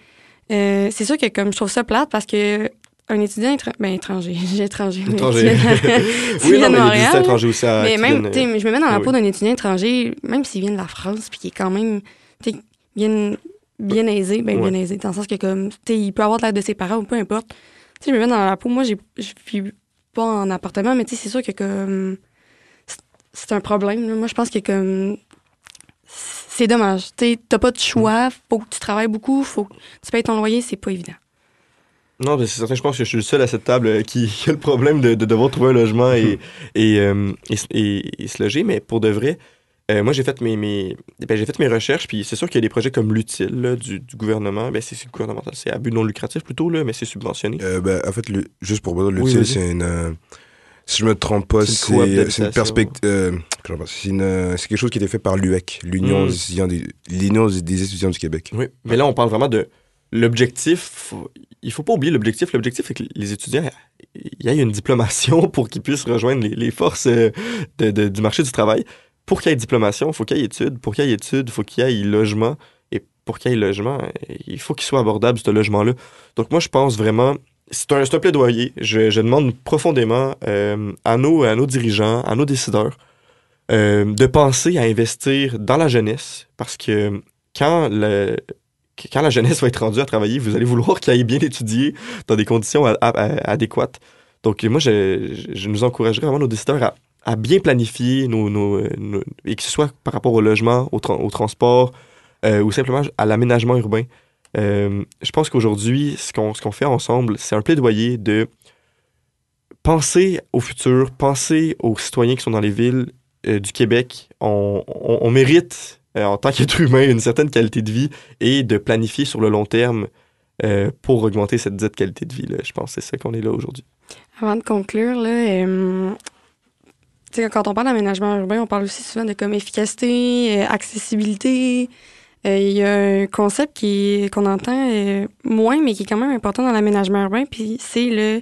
Euh, c'est sûr que comme je trouve ça plate parce que un étudiant étra- ben, étranger, j'ai étranger, Étranger. oui, non, mais il y a des Montréal, étrangers aussi à, mais qui même, viennent, sais, je me mets dans la oui, peau d'un étudiant étranger, même s'il vient de la France, puis qu'il est quand même, tu sais, bien, bien aisé, ben Ouais. bien aisé, dans le sens que comme, tu sais, il peut avoir de l'aide de ses parents ou peu importe. Tu sais, je me mets dans la peau. Moi, j'ai, je vis pas en appartement, mais tu sais, c'est sûr que comme, c'est- c'est un problème. là. Moi, je pense que comme, c'est dommage. Tu sais, t'as pas de choix, faut que tu travailles beaucoup, faut que tu payes ton loyer, c'est pas évident. Non, c'est certain, je pense que je suis le seul à cette table euh, qui, qui a le problème de, de devoir trouver un logement et, et, euh, et, et- et se loger, mais pour de vrai, Euh, moi, j'ai fait mes, mes, ben, j'ai fait mes recherches, puis c'est sûr qu'il y a des projets comme l'utile du, du gouvernement. Ben, c'est gouvernemental, c'est à but non lucratif plutôt, là, mais c'est subventionné. Euh, ben, en fait, le- juste pour vous dire, Oui, l'utile, vas-y. c'est une. si je me trompe pas, C'est une perspective. c'est euh, quelque chose qui a été fait par l'UEC, l'Union Mm. des, des étudiants du Québec. Oui, mais là, on parle vraiment de l'objectif. Il faut pas oublier l'objectif. L'objectif, c'est que les étudiants, il y ait une diplomation pour qu'ils puissent rejoindre les, forces euh, de- du marché du travail. Pour qu'il y ait diplomation, il faut qu'il y ait études. Pour qu'il y ait études, il faut qu'il y ait logement. Et pour qu'il y ait logement, il faut qu'il soit abordable, ce logement-là. Donc, moi, je pense vraiment. C'est un, un plaidoyer. Je, demande profondément euh, à, nos, à nos dirigeants, à nos décideurs, euh, de penser à investir dans la jeunesse. Parce que quand le, quand la jeunesse va être rendue à travailler, vous allez vouloir qu'elle aille bien étudier dans des conditions adéquates. Donc, moi, je, nous encouragerais vraiment nos décideurs à, bien planifier euh, nos- et que ce soit par rapport au logement, au, tra- au transport euh, ou simplement à l'aménagement urbain. Euh, je pense qu'aujourd'hui, ce qu'on fait ensemble, c'est un plaidoyer de penser au futur, penser aux citoyens qui sont dans les villes du Québec. On mérite, euh, en tant qu'être humain, une certaine qualité de vie et de planifier sur le long terme euh, pour augmenter cette dite qualité de vie. là. Je pense que c'est ça qu'on est là aujourd'hui. Avant de conclure, là, euh, tu sais, quand on parle d'aménagement urbain, on parle aussi souvent de comme efficacité, accessibilité. Il y a un concept qui qu'on entend moins, mais qui est quand même important dans l'aménagement urbain, puis c'est le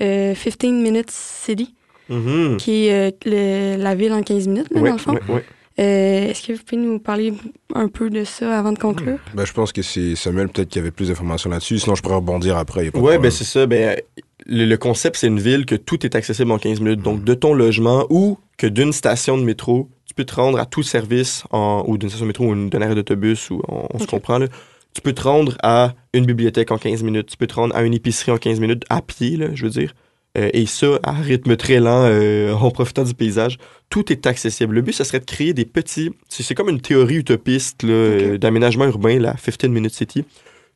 euh, 15 minutes city, Mhm. qui est euh, le- la ville en 15 minutes, là, dans le fond. ouais, ouais. Euh, Est-ce que vous pouvez nous parler un peu de ça avant de conclure? Ben, je pense que c'est Samuel peut-être qui avait plus d'informations là-dessus. Sinon, je pourrais rebondir après. problème. ben c'est ça. Ben, le, le concept, c'est une ville que tout est accessible en 15 minutes. Donc, de ton logement ou que d'une station de métro, tu peux te rendre à tout service, en, ou d'une station de métro ou une- d'un arrêt d'autobus, ou on, on se comprend. Là. Tu peux te rendre à une bibliothèque en 15 minutes. Tu peux te rendre à une épicerie en 15 minutes, à pied, là, je veux dire. Euh, et ça, à rythme très lent, euh, en profitant du paysage. Tout est accessible. Le but, ce serait de créer des petits... C'est comme une théorie utopiste euh, d'aménagement urbain, la 15 Minute City,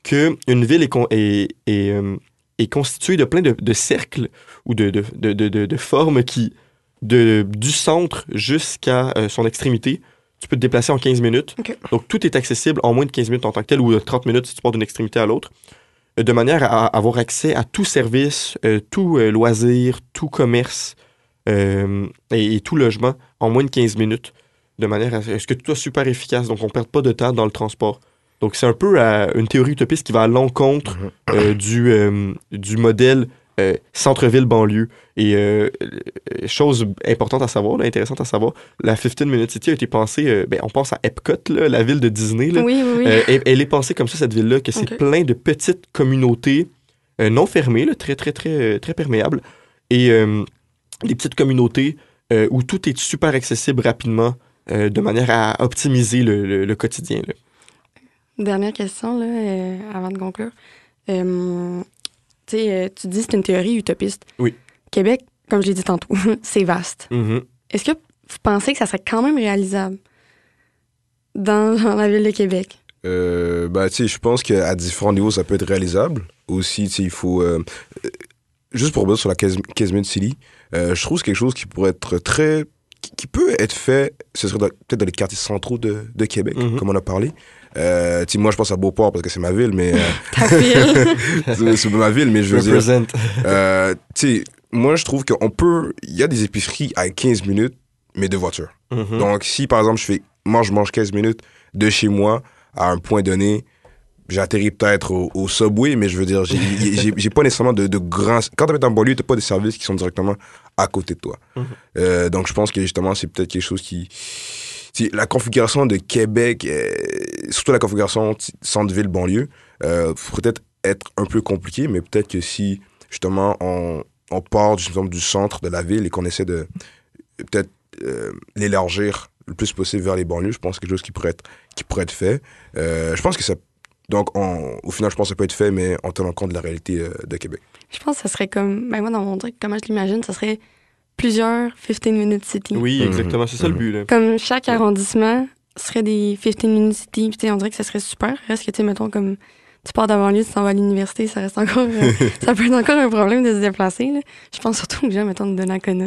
que une ville est, con- est, est, euh, est constituée de plein de, de cercles ou de, formes qui, de, du centre jusqu'à son extrémité, tu peux te déplacer en 15 minutes. Donc, tout est accessible en moins de 15 minutes en tant que tel ou de 30 minutes si tu pars d'une extrémité à l'autre, de manière à avoir accès à tout service, euh, tout euh, loisir, tout commerce euh, et, et tout logement en moins de 15 minutes, de manière à ce que tout soit super efficace. Donc, on ne perd pas de temps dans le transport. Donc, c'est un peu une théorie utopiste qui va à l'encontre du, euh, du modèle euh, centre-ville-banlieue. Et euh, euh, chose importante à savoir, là, intéressante à savoir, la 15 Minute City a été pensée, euh, ben, on pense à Epcot, là, la ville de Disney. Là. Oui, oui, oui. Elle, elle est pensée comme ça, cette ville-là, que c'est plein de petites communautés non fermées, là, très, très, très, très perméables. Et des petites communautés où tout est super accessible rapidement, de manière à optimiser le, le- le quotidien. Dernière question, là, avant de conclure. Euh, tu sais, euh, tu dis que c'est une théorie utopiste. Oui. Québec, comme je l'ai dit tantôt, c'est vaste. Mhm. Est-ce que vous pensez que ça serait quand même réalisable dans, dans la ville de Québec? Euh, bah, tu sais, je pense qu'à différents niveaux, ça peut être réalisable. Aussi, tu sais, il faut. euh, euh, juste pour revenir sur la 15 15 minutes Silly, euh, je trouve que c'est quelque chose qui pourrait être très. qui, qui peut être fait, ce serait peut-être dans les quartiers centraux de, de Québec, Mhm. comme on a parlé. Euh, moi, je pense à Beauport parce que c'est ma ville, mais. euh, Ta ville? c'est ma ville, mais je veux dire. Represent. Euh, tu sais, moi, je trouve qu'on peut. Il y a des épiceries à 15 minutes, mais de voiture. Mhm. Donc, si par exemple, je fais moi, je mange 15 minutes de chez moi à un point donné, j'atterris peut-être au, au subway, mais je veux dire, j'ai- pas nécessairement de, de grands. Quand tu es en banlieue, tu pas des services qui sont directement à côté de toi. Mhm. Euh, donc, je pense que justement, c'est peut-être quelque chose qui. tu sais, La configuration de Québec, euh, surtout la configuration t- centre-ville-banlieue, euh, pourrait peut-être être un peu compliqué, mais peut-être que si justement on, on part du, exemple, du centre de la ville et qu'on essaie de peut-être euh, l'élargir le plus possible vers les banlieues, je pense que c'est quelque chose qui pourrait être, qui pourrait être fait. Euh, je pense que ça. Donc, on- au final, je pense que ça peut être fait, mais en tenant compte de la réalité euh, de Québec. je pense que ça serait comme. Ben moi, dans mon truc, comment je l'imagine, ça serait plusieurs 15 minutes city. Oui, Mhm. exactement. C'est ça le Mhm. but. Là. Comme chaque arrondissement serait des 15 minutes city. Tu on dirait que ça serait super. Reste que, tu mettons, comme tu pars de banlieue, tu t'en vas à l'université, ça reste encore, euh, ça peut être encore un problème de se déplacer. Là. Je pense surtout aux gens, mettons, de Donnacona.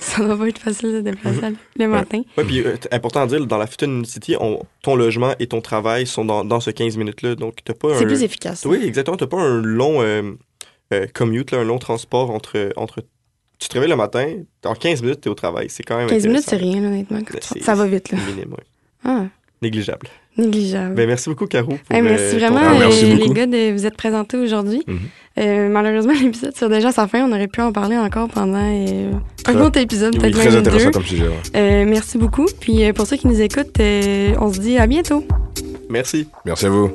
Ça doit pas être facile de se déplacer le matin. Ouais, puis euh, important à dire, dans la Futon City, on- ton logement et ton travail sont dans, dans ce 15 minutes-là. Donc, t'as pas C'est plus efficace. Oui, exactement. T'as pas un long euh, commute, là, un long transport entre, entre. Tu te réveilles le matin, en 15 minutes, t'es au travail. C'est quand même. 15 minutes, c'est rien, là, honnêtement. Ben, tu- Ça va vite, là. Minime, ouais. Ah, Négligeable. négligeable. Ben, merci beaucoup, Caro. pour, Hey, merci euh, ton vraiment, Ah, merci euh, les gars, de vous être présentés aujourd'hui. Mhm. Euh, malheureusement, l'épisode tire déjà à sa fin. On aurait pu en parler encore pendant euh, un Très- autre épisode, Oui, peut-être même deux. comme sujet. ouais. Euh, merci beaucoup. Puis pour ceux qui nous écoutent, euh, on se dit à bientôt. Merci. Merci à vous.